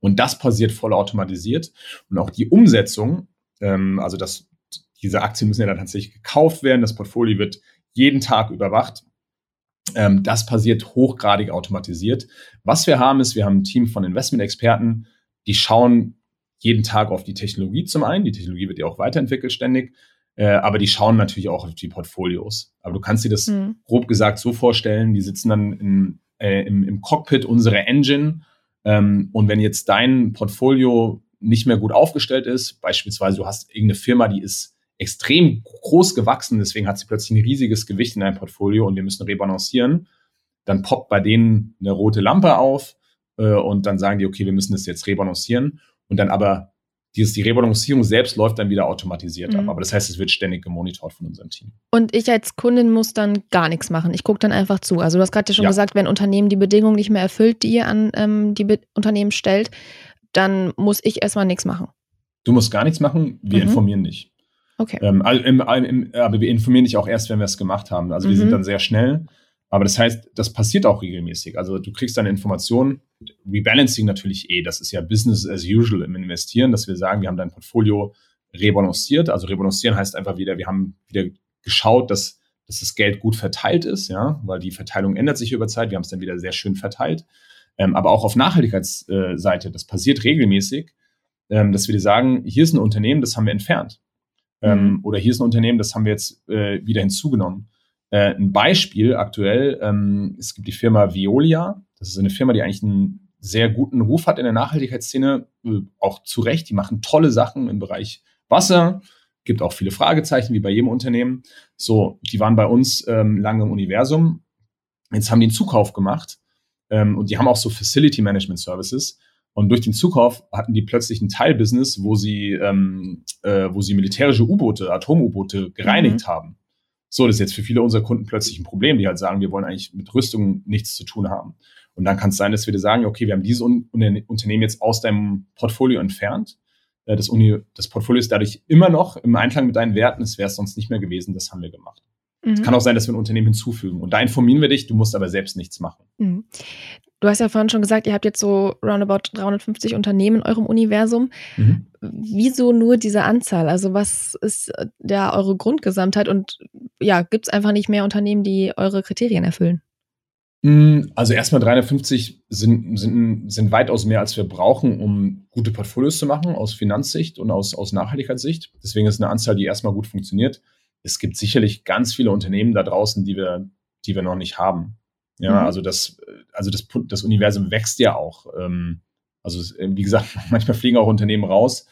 Und das passiert voll automatisiert. Und auch die Umsetzung, ähm, also das, diese Aktien müssen ja dann tatsächlich gekauft werden, das Portfolio wird jeden Tag überwacht. Ähm, das passiert hochgradig automatisiert. Was wir haben, ist, wir haben ein Team von Investment-Experten, die schauen jeden Tag auf die Technologie zum einen. Die Technologie wird ja auch weiterentwickelt ständig. Äh, aber die schauen natürlich auch auf die Portfolios. Aber du kannst dir das mhm. grob gesagt so vorstellen, die sitzen dann in, äh, im, im Cockpit unserer Engine ähm, und wenn jetzt dein Portfolio nicht mehr gut aufgestellt ist, beispielsweise du hast irgendeine Firma, die ist extrem groß gewachsen, deswegen hat sie plötzlich ein riesiges Gewicht in deinem Portfolio und wir müssen rebalancieren, dann poppt bei denen eine rote Lampe auf äh, und dann sagen die, okay, wir müssen das jetzt rebalancieren. Und dann aber dieses, die Rebalancierung selbst läuft dann wieder automatisiert mhm. ab. Aber das heißt, es wird ständig gemonitort von unserem Team. Und ich als Kundin muss dann gar nichts machen. Ich gucke dann einfach zu. Also du hast gerade ja schon ja. gesagt, wenn ein Unternehmen die Bedingungen nicht mehr erfüllt, die ihr an ähm, die Be Unternehmen stellt, dann muss ich erstmal nichts machen. Du musst gar nichts machen, wir mhm. informieren nicht. Okay. Ähm, also im, im, aber wir informieren dich auch erst, wenn wir es gemacht haben. Also wir mhm. sind dann sehr schnell. Aber das heißt, das passiert auch regelmäßig. Also du kriegst deine Informationen. Rebalancing natürlich eh. Das ist ja Business as usual im Investieren, dass wir sagen, wir haben dein Portfolio rebalanciert. Also rebalancieren heißt einfach wieder, wir haben wieder geschaut, dass, dass das Geld gut verteilt ist, ja, weil die Verteilung ändert sich über Zeit. Wir haben es dann wieder sehr schön verteilt. Ähm, aber auch auf Nachhaltigkeitsseite, das passiert regelmäßig, ähm, dass wir dir sagen, hier ist ein Unternehmen, das haben wir entfernt. Ähm, mhm. Oder hier ist ein Unternehmen, das haben wir jetzt äh, wieder hinzugenommen. Äh, ein Beispiel aktuell, ähm, es gibt die Firma Violia. Das ist eine Firma, die eigentlich einen sehr guten Ruf hat in der Nachhaltigkeitsszene, äh, auch zu Recht. Die machen tolle Sachen im Bereich Wasser. Gibt auch viele Fragezeichen, wie bei jedem Unternehmen. So, die waren bei uns ähm, lange im Universum. Jetzt haben die einen Zukauf gemacht ähm, und die haben auch so Facility Management Services. Und durch den Zukauf hatten die plötzlich ein Teilbusiness, wo sie, ähm, äh, wo sie militärische U-Boote, Atom-U-Boote gereinigt mhm. haben. So, das ist jetzt für viele unserer Kunden plötzlich ein Problem, die halt sagen, wir wollen eigentlich mit Rüstung nichts zu tun haben. Und dann kann es sein, dass wir dir sagen, okay, wir haben dieses Un Unternehmen jetzt aus deinem Portfolio entfernt. äh, das, das Portfolio ist dadurch immer noch im Einklang mit deinen Werten. Es wäre es sonst nicht mehr gewesen. Das haben wir gemacht. Mhm. Es kann auch sein, dass wir ein Unternehmen hinzufügen. Und da informieren wir dich, du musst aber selbst nichts machen. Mhm. Du hast ja vorhin schon gesagt, ihr habt jetzt so roundabout 350 Unternehmen in eurem Universum. Mhm. Wieso nur diese Anzahl? Also was ist ja eure Grundgesamtheit und ja, gibt es einfach nicht mehr Unternehmen, die eure Kriterien erfüllen? Hm, also erstmal 350 sind, sind, sind weitaus mehr, als wir brauchen, um gute Portfolios zu machen aus Finanzsicht und aus, aus Nachhaltigkeitssicht. Deswegen ist eine Anzahl, die erstmal gut funktioniert. Es gibt sicherlich ganz viele Unternehmen da draußen, die wir, die wir noch nicht haben. Ja, mhm. also das, also das, das Universum wächst ja auch. Ähm, also wie gesagt, manchmal fliegen auch Unternehmen raus.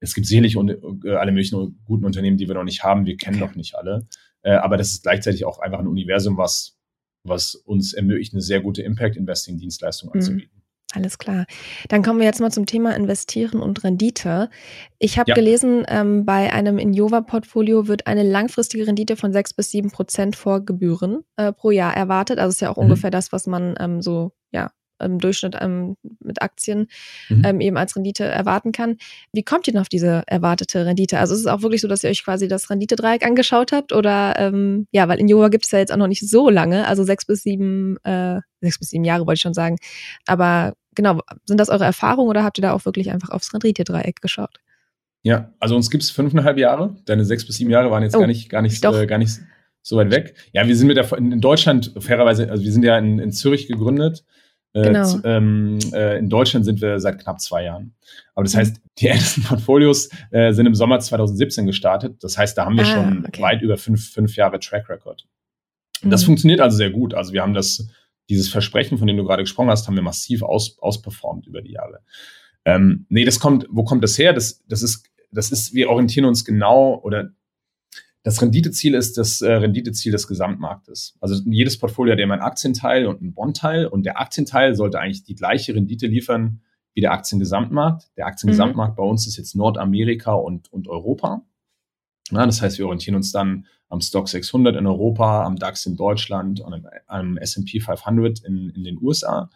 Es gibt sicherlich äh, alle möglichen guten Unternehmen, die wir noch nicht haben. Wir kennen okay. noch nicht alle. Äh, aber das ist gleichzeitig auch einfach ein Universum, was was uns ermöglicht, eine sehr gute Impact-Investing-Dienstleistung mhm. Alles klar. Dann kommen wir jetzt mal zum Thema Investieren und Rendite. Ich habe ja. gelesen, ähm, bei einem Injova-Portfolio wird eine langfristige Rendite von 6 bis 7 Prozent vor Gebühren äh, pro Jahr erwartet. Also ist ja auch mhm. ungefähr das, was man ähm, so ja, im Durchschnitt ähm, mit Aktien mhm. ähm, eben als Rendite erwarten kann. Wie kommt ihr denn auf diese erwartete Rendite? Also ist es auch wirklich so, dass ihr euch quasi das Renditedreieck angeschaut habt? Oder ähm, ja, weil in Yoga gibt es ja jetzt auch noch nicht so lange, also sechs bis sieben, äh, sechs bis sieben Jahre wollte ich schon sagen. Aber genau, sind das eure Erfahrungen oder habt ihr da auch wirklich einfach aufs Renditedreieck geschaut? Ja, also uns gibt es fünfeinhalb Jahre. Deine sechs bis sieben Jahre waren jetzt oh, gar nicht, gar nicht, äh, gar nicht so weit weg. Ja, wir sind mit der in Deutschland fairerweise, also wir sind ja in, in Zürich gegründet äh, genau. ähm, äh, in Deutschland sind wir seit knapp zwei Jahren. Aber das mhm. heißt, die ältesten Portfolios äh, sind im Sommer 2017 gestartet. Das heißt, da haben wir ah, schon okay. weit über fünf, fünf Jahre Track Record. Mhm. Das funktioniert also sehr gut. Also wir haben das, dieses Versprechen, von dem du gerade gesprochen hast, haben wir massiv aus, ausperformt über die Jahre. Ähm, nee, das kommt, wo kommt das her? Das, das ist, das ist, wir orientieren uns genau oder das Renditeziel ist das äh, Renditeziel des Gesamtmarktes. Also jedes Portfolio hat immer einen Aktienteil und einen Bondteil und der Aktienteil sollte eigentlich die gleiche Rendite liefern wie der Aktiengesamtmarkt. Der Aktiengesamtmarkt mhm. bei uns ist jetzt Nordamerika und, und Europa. Ja, das heißt, wir orientieren uns dann am Stock 600 in Europa, am DAX in Deutschland und am S&P 500 in, in den USA.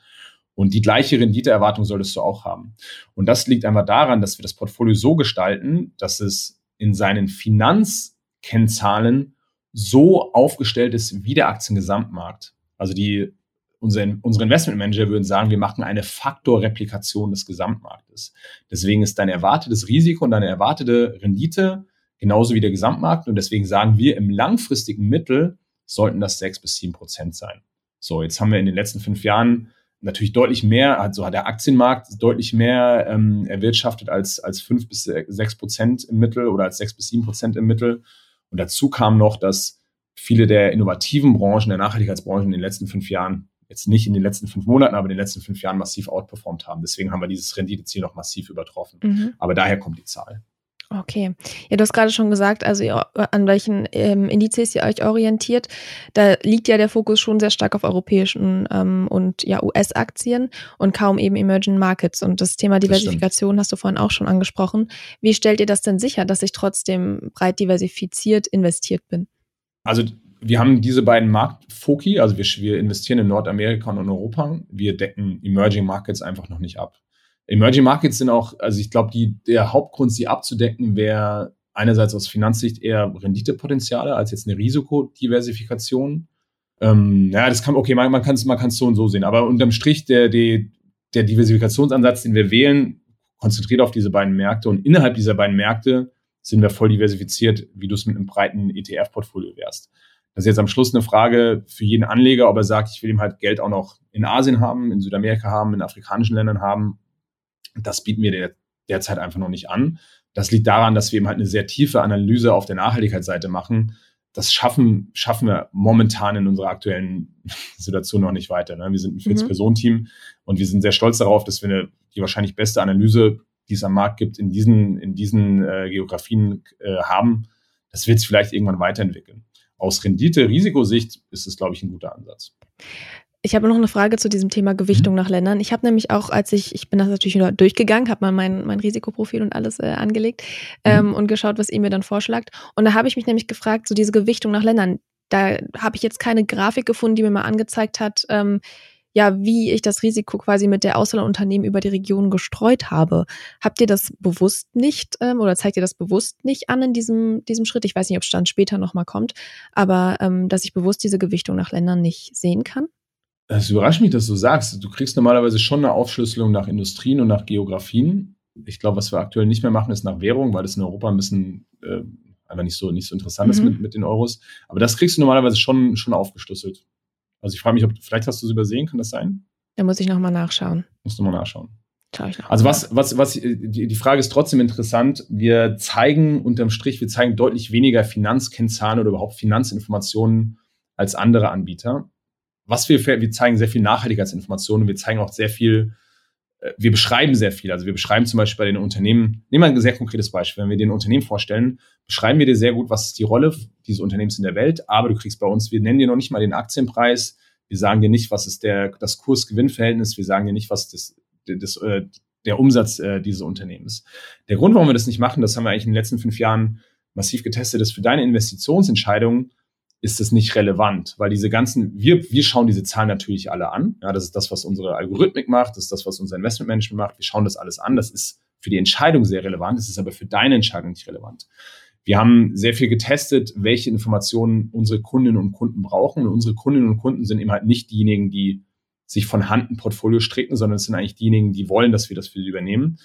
Und die gleiche Renditeerwartung solltest du auch haben. Und das liegt einfach daran, dass wir das Portfolio so gestalten, dass es in seinen Finanz Kennzahlen so aufgestellt ist wie der Aktiengesamtmarkt. Also die, unsere, unsere Investmentmanager würden sagen, wir machen eine Faktorreplikation des Gesamtmarktes. Deswegen ist dein erwartetes Risiko und deine erwartete Rendite genauso wie der Gesamtmarkt. Und deswegen sagen wir, im langfristigen Mittel sollten das sechs bis sieben Prozent sein. So, jetzt haben wir in den letzten fünf Jahren natürlich deutlich mehr, also hat der Aktienmarkt deutlich mehr ähm, erwirtschaftet als, als fünf bis sechs Prozent im Mittel oder als sechs bis sieben Prozent im Mittel. Und dazu kam noch, dass viele der innovativen Branchen, der Nachhaltigkeitsbranchen in den letzten fünf Jahren, jetzt nicht in den letzten fünf Monaten, aber in den letzten fünf Jahren massiv outperformt haben. Deswegen haben wir dieses Renditeziel noch massiv übertroffen. Mhm. Aber daher kommt die Zahl. Okay. Ja, du hast gerade schon gesagt, also ihr, an welchen ähm, Indizes ihr euch orientiert. Da liegt ja der Fokus schon sehr stark auf europäischen ähm, und ja, US-Aktien und kaum eben Emerging Markets. Und das Thema Diversifikation das hast du vorhin auch schon angesprochen. Wie stellt ihr das denn sicher, dass ich trotzdem breit diversifiziert investiert bin? Also wir haben diese beiden Marktfoki, also wir, wir investieren in Nordamerika und in Europa. Wir decken Emerging Markets einfach noch nicht ab. Emerging Markets sind auch, also ich glaube, der Hauptgrund, sie abzudecken, wäre einerseits aus Finanzsicht eher Renditepotenziale als jetzt eine Risikodiversifikation. Ähm, ja, das kann, okay, man, man kann es man so und so sehen, aber unterm Strich der, der, der Diversifikationsansatz, den wir wählen, konzentriert auf diese beiden Märkte und innerhalb dieser beiden Märkte sind wir voll diversifiziert, wie du es mit einem breiten ETF-Portfolio wärst. Das ist jetzt am Schluss eine Frage für jeden Anleger, ob er sagt, ich will ihm halt Geld auch noch in Asien haben, in Südamerika haben, in afrikanischen Ländern haben das bieten wir der, derzeit einfach noch nicht an. Das liegt daran, dass wir eben halt eine sehr tiefe Analyse auf der Nachhaltigkeitsseite machen. Das schaffen, schaffen wir momentan in unserer aktuellen Situation noch nicht weiter. Ne? Wir sind ein 40-Personen-Team mhm. und wir sind sehr stolz darauf, dass wir eine, die wahrscheinlich beste Analyse, die es am Markt gibt, in diesen, in diesen äh, Geografien äh, haben. Das wird sich vielleicht irgendwann weiterentwickeln. Aus Rendite-Risikosicht ist es, glaube ich, ein guter Ansatz. Ich habe noch eine Frage zu diesem Thema Gewichtung mhm. nach Ländern. Ich habe nämlich auch, als ich, ich bin das natürlich wieder durchgegangen, habe mal mein, mein Risikoprofil und alles äh, angelegt mhm. ähm, und geschaut, was ihr mir dann vorschlagt. Und da habe ich mich nämlich gefragt, so diese Gewichtung nach Ländern, da habe ich jetzt keine Grafik gefunden, die mir mal angezeigt hat, ähm, ja, wie ich das Risiko quasi mit der Auswahl Unternehmen über die Region gestreut habe. Habt ihr das bewusst nicht ähm, oder zeigt ihr das bewusst nicht an in diesem, diesem Schritt? Ich weiß nicht, ob es dann später nochmal kommt, aber ähm, dass ich bewusst diese Gewichtung nach Ländern nicht sehen kann? Es überrascht mich, dass du sagst. Du kriegst normalerweise schon eine Aufschlüsselung nach Industrien und nach Geografien. Ich glaube, was wir aktuell nicht mehr machen, ist nach Währung, weil das in Europa ein bisschen äh, einfach nicht so, nicht so interessant mhm. ist mit, mit den Euros. Aber das kriegst du normalerweise schon, schon aufgeschlüsselt. Also ich frage mich, ob vielleicht hast du es übersehen, kann das sein? Da muss ich nochmal nachschauen. Musst du mal nachschauen. Also was, was, was, die, die Frage ist trotzdem interessant. Wir zeigen unterm Strich, wir zeigen deutlich weniger Finanzkennzahlen oder überhaupt Finanzinformationen als andere Anbieter. Was wir, wir zeigen sehr viel Nachhaltigkeitsinformationen. Wir zeigen auch sehr viel äh, wir beschreiben sehr viel. Also wir beschreiben zum Beispiel bei den Unternehmen, nehmen wir ein sehr konkretes Beispiel. Wenn wir den Unternehmen vorstellen, beschreiben wir dir sehr gut, was ist die Rolle dieses Unternehmens in der Welt, aber du kriegst bei uns, wir nennen dir noch nicht mal den Aktienpreis, wir sagen dir nicht, was ist der, das Kurs-Gewinn-Verhältnis, wir sagen dir nicht, was das, das, äh, der Umsatz äh, dieses Unternehmens. Der Grund, warum wir das nicht machen, das haben wir eigentlich in den letzten fünf Jahren massiv getestet, ist für deine Investitionsentscheidung ist es nicht relevant, weil diese ganzen, wir, wir schauen diese Zahlen natürlich alle an. Ja, das ist das, was unsere Algorithmik macht, das ist das, was unser Investmentmanagement macht. Wir schauen das alles an. Das ist für die Entscheidung sehr relevant, das ist aber für deine Entscheidung nicht relevant. Wir haben sehr viel getestet, welche Informationen unsere Kundinnen und Kunden brauchen. Und unsere Kundinnen und Kunden sind eben halt nicht diejenigen, die sich von Hand ein Portfolio stricken, sondern es sind eigentlich diejenigen, die wollen, dass wir das für sie übernehmen.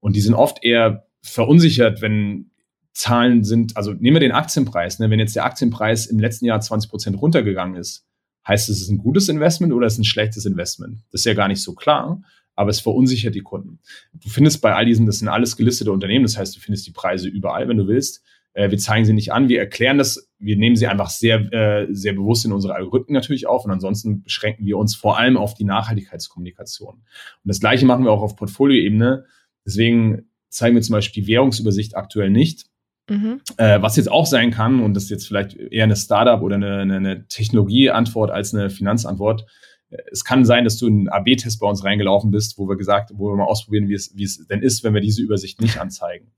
Und die sind oft eher verunsichert, wenn Zahlen sind, also nehmen wir den Aktienpreis. Ne? Wenn jetzt der Aktienpreis im letzten Jahr 20 Prozent runtergegangen ist, heißt es, es ist ein gutes Investment oder es ist ein schlechtes Investment? Das ist ja gar nicht so klar, aber es verunsichert die Kunden. Du findest bei all diesen, das sind alles gelistete Unternehmen, das heißt, du findest die Preise überall, wenn du willst. Äh, wir zeigen sie nicht an, wir erklären das, wir nehmen sie einfach sehr, äh, sehr bewusst in unsere Algorithmen natürlich auf und ansonsten beschränken wir uns vor allem auf die Nachhaltigkeitskommunikation. Und das Gleiche machen wir auch auf Portfolioebene. Deswegen zeigen wir zum Beispiel die Währungsübersicht aktuell nicht, Mhm. Äh, was jetzt auch sein kann, und das ist jetzt vielleicht eher eine Startup oder eine, eine, eine Technologieantwort als eine Finanzantwort. Äh, es kann sein, dass du einen AB-Test bei uns reingelaufen bist, wo wir gesagt, wo wir mal ausprobieren, wie es, wie es denn ist, wenn wir diese Übersicht nicht anzeigen.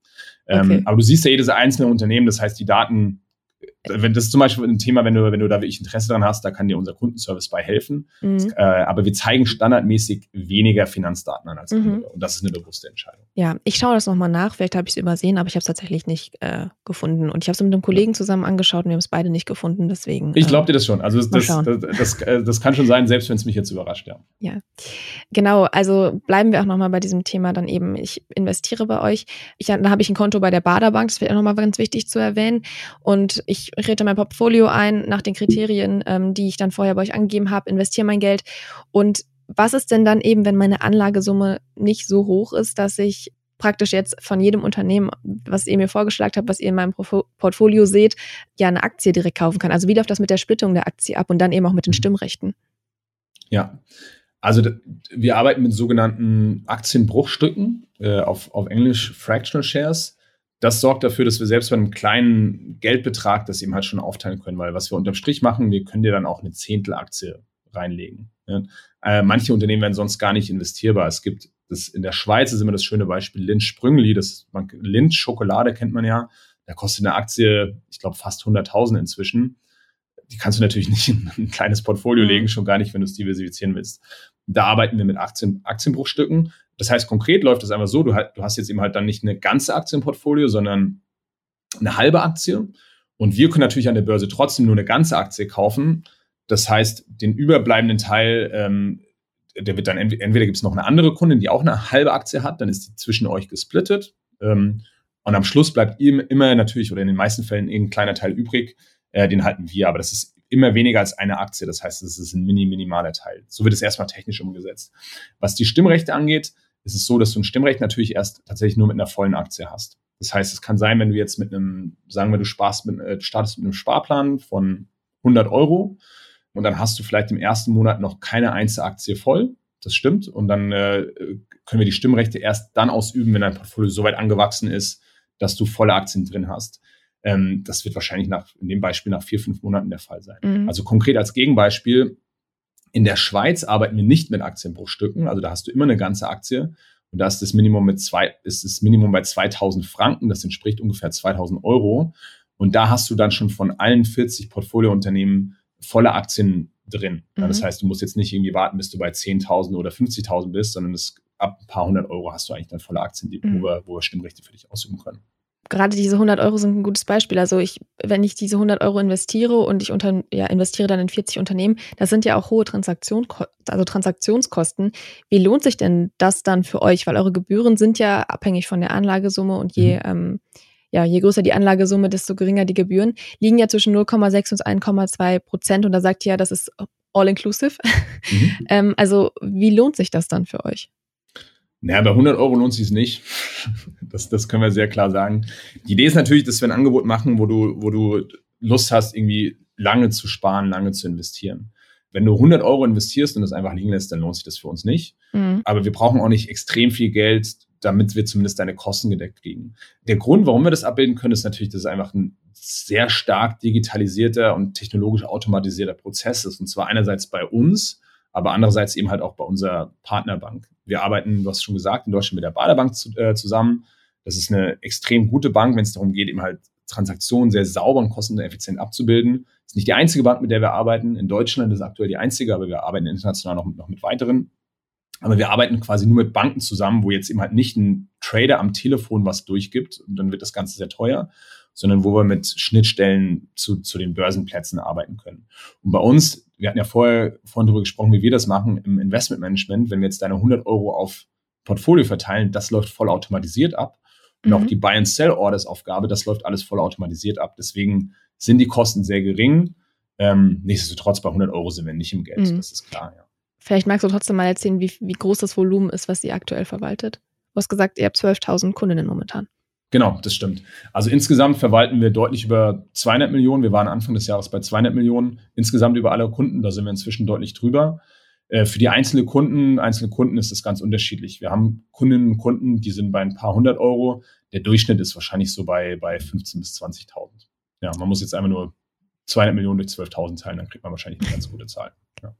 Ähm, okay. Ähm, aber du siehst ja jedes einzelne Unternehmen, das heißt, die Daten wenn das ist zum Beispiel ein Thema, wenn du, wenn du da wirklich Interesse dran hast, da kann dir unser Kundenservice bei helfen. Mhm. Äh, aber wir zeigen standardmäßig weniger Finanzdaten an als andere. Mhm. Und das ist eine bewusste Entscheidung. Ja, ich schaue das nochmal nach. Vielleicht habe ich es übersehen, aber ich habe es tatsächlich nicht äh, gefunden. Und ich habe es mit einem Kollegen zusammen angeschaut und wir haben es beide nicht gefunden. Deswegen. Ich glaube dir das schon. Also das, das, das, das, äh, das kann schon sein, selbst wenn es mich jetzt überrascht, ja. Ja, genau. Also bleiben wir auch nochmal bei diesem Thema dann eben. Ich investiere bei euch. Ich, da habe ich ein Konto bei der Baderbank. Das wäre auch nochmal ganz wichtig zu erwähnen. Und ich rede mein Portfolio ein nach den Kriterien, ähm, die ich dann vorher bei euch angegeben habe, investiere mein Geld. Und was ist denn dann eben, wenn meine Anlagesumme nicht so hoch ist, dass ich praktisch jetzt von jedem Unternehmen, was ihr mir vorgeschlagen habt, was ihr in meinem Portfolio seht, ja eine Aktie direkt kaufen kann. Also wie läuft das mit der Splittung der Aktie ab und dann eben auch mit den mhm. Stimmrechten? Ja, also wir arbeiten mit sogenannten Aktienbruchstücken, äh, auf, auf Englisch Fractional Shares das sorgt dafür, dass wir selbst bei einem kleinen Geldbetrag das eben halt schon aufteilen können, weil was wir unterm Strich machen, wir können dir dann auch eine Zehntelaktie reinlegen. Ja. Äh, manche Unternehmen werden sonst gar nicht investierbar. Es gibt das in der Schweiz ist immer das schöne Beispiel Lindt Sprüngli, das man, Lindt Schokolade kennt man ja. Da kostet eine Aktie, ich glaube, fast 100.000 inzwischen. Die kannst du natürlich nicht in ein kleines Portfolio legen, schon gar nicht, wenn du es diversifizieren willst. Da arbeiten wir mit Aktien, Aktienbruchstücken. Das heißt, konkret läuft das einfach so, du, du hast jetzt eben halt dann nicht eine ganze Aktie im Portfolio, sondern eine halbe Aktie. Und wir können natürlich an der Börse trotzdem nur eine ganze Aktie kaufen. Das heißt, den überbleibenden Teil, ähm, der wird dann entweder, entweder gibt es noch eine andere Kundin, die auch eine halbe Aktie hat, dann ist die zwischen euch gesplittet. Ähm, und am Schluss bleibt immer natürlich oder in den meisten Fällen irgendein kleiner Teil übrig. Äh, den halten wir, aber das ist immer weniger als eine Aktie. Das heißt, es ist ein mini minimaler Teil. So wird es erstmal technisch umgesetzt. Was die Stimmrechte angeht, ist es so, dass du ein Stimmrecht natürlich erst tatsächlich nur mit einer vollen Aktie hast. Das heißt, es kann sein, wenn du jetzt mit einem, sagen wir, du sparst mit, äh, startest mit einem Sparplan von 100 Euro und dann hast du vielleicht im ersten Monat noch keine einzige Aktie voll. Das stimmt. Und dann äh, können wir die Stimmrechte erst dann ausüben, wenn dein Portfolio so weit angewachsen ist, dass du volle Aktien drin hast. Ähm, das wird wahrscheinlich nach, in dem Beispiel nach vier, fünf Monaten der Fall sein. Mhm. Also konkret als Gegenbeispiel, in der Schweiz arbeiten wir nicht mit Aktienbruchstücken, also da hast du immer eine ganze Aktie und da ist das Minimum mit zwei, ist das Minimum bei 2000 Franken, das entspricht ungefähr 2000 Euro und da hast du dann schon von allen 40 Portfoliounternehmen volle Aktien drin. Mhm. Das heißt, du musst jetzt nicht irgendwie warten, bis du bei 10.000 oder 50.000 bist, sondern es, ab ein paar hundert Euro hast du eigentlich dann volle Aktien, die, mhm. wo, wir, wo wir Stimmrechte für dich ausüben können gerade diese 100 Euro sind ein gutes Beispiel. Also ich, wenn ich diese 100 Euro investiere und ich unter, ja, investiere dann in 40 Unternehmen, das sind ja auch hohe Transaktion, also Transaktionskosten. Wie lohnt sich denn das dann für euch? Weil eure Gebühren sind ja abhängig von der Anlagesumme und je, mhm. ähm, ja, je größer die Anlagesumme, desto geringer die Gebühren, liegen ja zwischen 0,6 und 1,2 Prozent und da sagt ihr ja, das ist all inclusive. Mhm. ähm, also wie lohnt sich das dann für euch? Naja, bei 100 Euro lohnt sich nicht. Das, das können wir sehr klar sagen. Die Idee ist natürlich, dass wir ein Angebot machen, wo du, wo du Lust hast, irgendwie lange zu sparen, lange zu investieren. Wenn du 100 Euro investierst und das einfach liegen lässt, dann lohnt sich das für uns nicht. Mhm. Aber wir brauchen auch nicht extrem viel Geld, damit wir zumindest deine Kosten gedeckt kriegen. Der Grund, warum wir das abbilden können, ist natürlich, dass es einfach ein sehr stark digitalisierter und technologisch automatisierter Prozess ist. Und zwar einerseits bei uns, aber andererseits eben halt auch bei unserer Partnerbank. Wir arbeiten, du hast schon gesagt, in Deutschland mit der Baderbank zu, äh, zusammen. Das ist eine extrem gute Bank, wenn es darum geht, eben halt Transaktionen sehr sauber und kosteneffizient abzubilden. Das ist nicht die einzige Bank, mit der wir arbeiten. In Deutschland ist aktuell die einzige, aber wir arbeiten international noch, noch mit weiteren. Aber wir arbeiten quasi nur mit Banken zusammen, wo jetzt eben halt nicht ein Trader am Telefon was durchgibt und dann wird das Ganze sehr teuer, sondern wo wir mit Schnittstellen zu, zu den Börsenplätzen arbeiten können. Und bei uns, wir hatten ja vorher vorhin darüber gesprochen, wie wir das machen im Investmentmanagement, wenn wir jetzt deine 100 Euro auf Portfolio verteilen, das läuft voll automatisiert ab. Und mhm. auch die Buy-and-Sell-Orders-Aufgabe, das läuft alles voll automatisiert ab. Deswegen sind die Kosten sehr gering. Ähm, nichtsdestotrotz bei 100 Euro sind wir nicht im Geld, mhm. das ist klar, ja. Vielleicht magst du trotzdem mal erzählen, wie, wie groß das Volumen ist, was ihr aktuell verwaltet. Du hast gesagt, ihr habt 12.000 Kundinnen momentan. Genau, das stimmt. Also insgesamt verwalten wir deutlich über 200 Millionen. Wir waren Anfang des Jahres bei 200 Millionen. Insgesamt über alle Kunden, da sind wir inzwischen deutlich drüber. Äh, für die einzelnen Kunden, einzelne Kunden ist das ganz unterschiedlich. Wir haben Kundinnen und Kunden, die sind bei ein paar hundert Euro. Der Durchschnitt ist wahrscheinlich so bei, bei 15.000 bis 20.000. Ja, man muss jetzt einfach nur 200 Millionen durch 12.000 teilen, dann kriegt man wahrscheinlich eine ganz gute Zahl. Ja.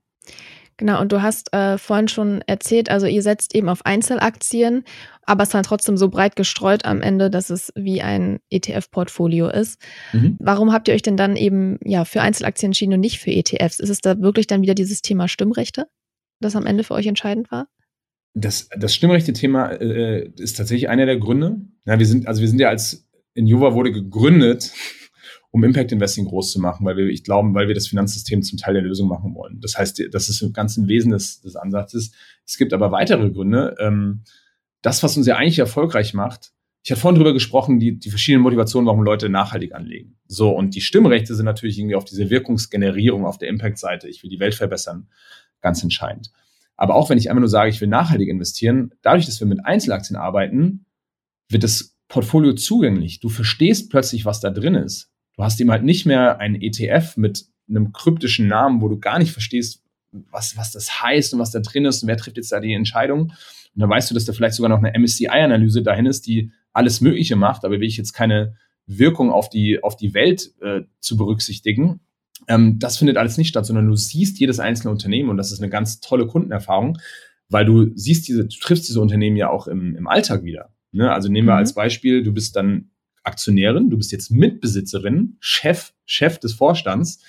Genau, und du hast äh, vorhin schon erzählt, also ihr setzt eben auf Einzelaktien, aber es ist dann trotzdem so breit gestreut am Ende, dass es wie ein ETF-Portfolio ist. Mhm. Warum habt ihr euch denn dann eben ja für Einzelaktien entschieden und nicht für ETFs? Ist es da wirklich dann wieder dieses Thema Stimmrechte, das am Ende für euch entscheidend war? Das, das Stimmrechte-Thema äh, ist tatsächlich einer der Gründe. Ja, wir sind, also wir sind ja als Injova wurde gegründet um Impact Investing groß zu machen, weil wir, ich glaube, weil wir das Finanzsystem zum Teil der Lösung machen wollen. Das heißt, das ist im Wesen des, des Ansatzes. Es gibt aber weitere Gründe. Ähm, das, was uns ja eigentlich erfolgreich macht, ich hatte vorhin drüber gesprochen, die, die verschiedenen Motivationen, warum Leute nachhaltig anlegen. So, und die Stimmrechte sind natürlich irgendwie auf diese Wirkungsgenerierung auf der Impact-Seite. Ich will die Welt verbessern, ganz entscheidend. Aber auch wenn ich einfach nur sage, ich will nachhaltig investieren, dadurch, dass wir mit Einzelaktien arbeiten, wird das Portfolio zugänglich. Du verstehst plötzlich, was da drin ist. Du hast ihm halt nicht mehr einen ETF mit einem kryptischen Namen, wo du gar nicht verstehst, was, was das heißt und was da drin ist und wer trifft jetzt da die Entscheidung. Und dann weißt du, dass da vielleicht sogar noch eine MSCI-Analyse dahin ist, die alles Mögliche macht, aber will ich jetzt keine Wirkung auf die, auf die Welt äh, zu berücksichtigen. Ähm, das findet alles nicht statt, sondern du siehst jedes einzelne Unternehmen und das ist eine ganz tolle Kundenerfahrung, weil du siehst diese, du triffst diese Unternehmen ja auch im, im Alltag wieder. Ne? Also nehmen wir mhm. als Beispiel, du bist dann Aktionärin, du bist jetzt Mitbesitzerin, Chef, Chef des Vorstands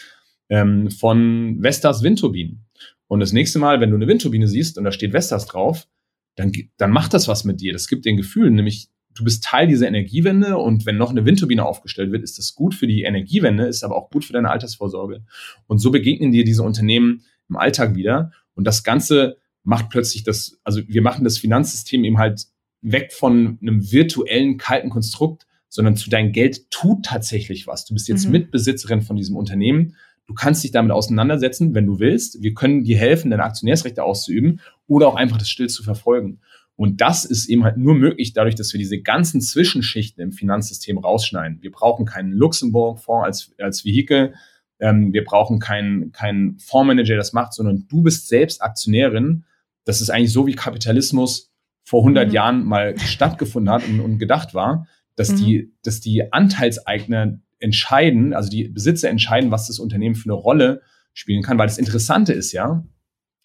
ähm, von Vestas Windturbinen. Und das nächste Mal, wenn du eine Windturbine siehst und da steht Vestas drauf, dann, dann macht das was mit dir. Das gibt dir ein Gefühl, nämlich du bist Teil dieser Energiewende und wenn noch eine Windturbine aufgestellt wird, ist das gut für die Energiewende, ist aber auch gut für deine Altersvorsorge. Und so begegnen dir diese Unternehmen im Alltag wieder. Und das Ganze macht plötzlich das, also wir machen das Finanzsystem eben halt weg von einem virtuellen, kalten Konstrukt sondern zu deinem Geld tut tatsächlich was. Du bist jetzt mhm. Mitbesitzerin von diesem Unternehmen. Du kannst dich damit auseinandersetzen, wenn du willst. Wir können dir helfen, deine Aktionärsrechte auszuüben oder auch einfach das still zu verfolgen. Und das ist eben halt nur möglich dadurch, dass wir diese ganzen Zwischenschichten im Finanzsystem rausschneiden. Wir brauchen keinen Luxemburg-Fonds als, als Vehikel. Ähm, wir brauchen keinen, keinen Fondsmanager, der das macht, sondern du bist selbst Aktionärin. Das ist eigentlich so, wie Kapitalismus vor 100 mhm. Jahren mal stattgefunden hat und, und gedacht war dass mhm. die, dass die Anteilseigner entscheiden, also die Besitzer entscheiden, was das Unternehmen für eine Rolle spielen kann, weil das Interessante ist ja,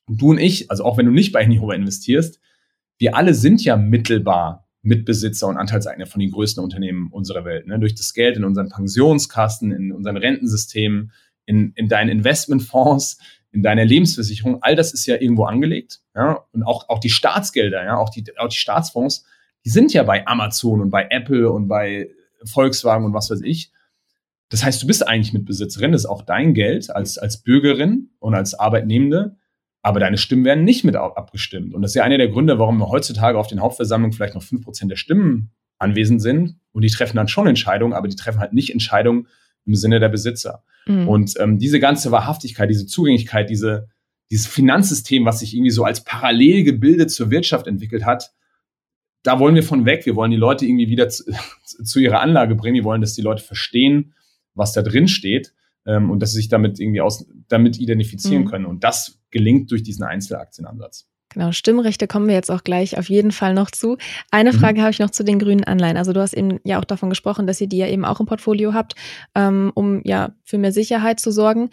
du und ich, also auch wenn du nicht bei Nihoba investierst, wir alle sind ja mittelbar Mitbesitzer und Anteilseigner von den größten Unternehmen unserer Welt. Ne? Durch das Geld in unseren Pensionskassen, in unseren Rentensystemen, in, in deinen Investmentfonds, in deiner Lebensversicherung, all das ist ja irgendwo angelegt. Ja? Und auch, auch die Staatsgelder, ja, auch die, auch die Staatsfonds, die sind ja bei Amazon und bei Apple und bei Volkswagen und was weiß ich. Das heißt, du bist eigentlich Mitbesitzerin, das ist auch dein Geld als, als Bürgerin und als Arbeitnehmende, aber deine Stimmen werden nicht mit abgestimmt. Und das ist ja einer der Gründe, warum wir heutzutage auf den Hauptversammlungen vielleicht noch fünf Prozent der Stimmen anwesend sind. Und die treffen dann schon Entscheidungen, aber die treffen halt nicht Entscheidungen im Sinne der Besitzer. Mhm. Und ähm, diese ganze Wahrhaftigkeit, diese Zugänglichkeit, diese, dieses Finanzsystem, was sich irgendwie so als parallel gebildet zur Wirtschaft entwickelt hat, da wollen wir von weg. Wir wollen die Leute irgendwie wieder zu, zu ihrer Anlage bringen. Wir wollen, dass die Leute verstehen, was da drin steht ähm, und dass sie sich damit irgendwie aus, damit identifizieren mhm. können. Und das gelingt durch diesen Einzelaktienansatz. Genau, Stimmrechte kommen wir jetzt auch gleich auf jeden Fall noch zu. Eine mhm. Frage habe ich noch zu den grünen Anleihen. Also du hast eben ja auch davon gesprochen, dass ihr die ja eben auch im Portfolio habt, ähm, um ja für mehr Sicherheit zu sorgen.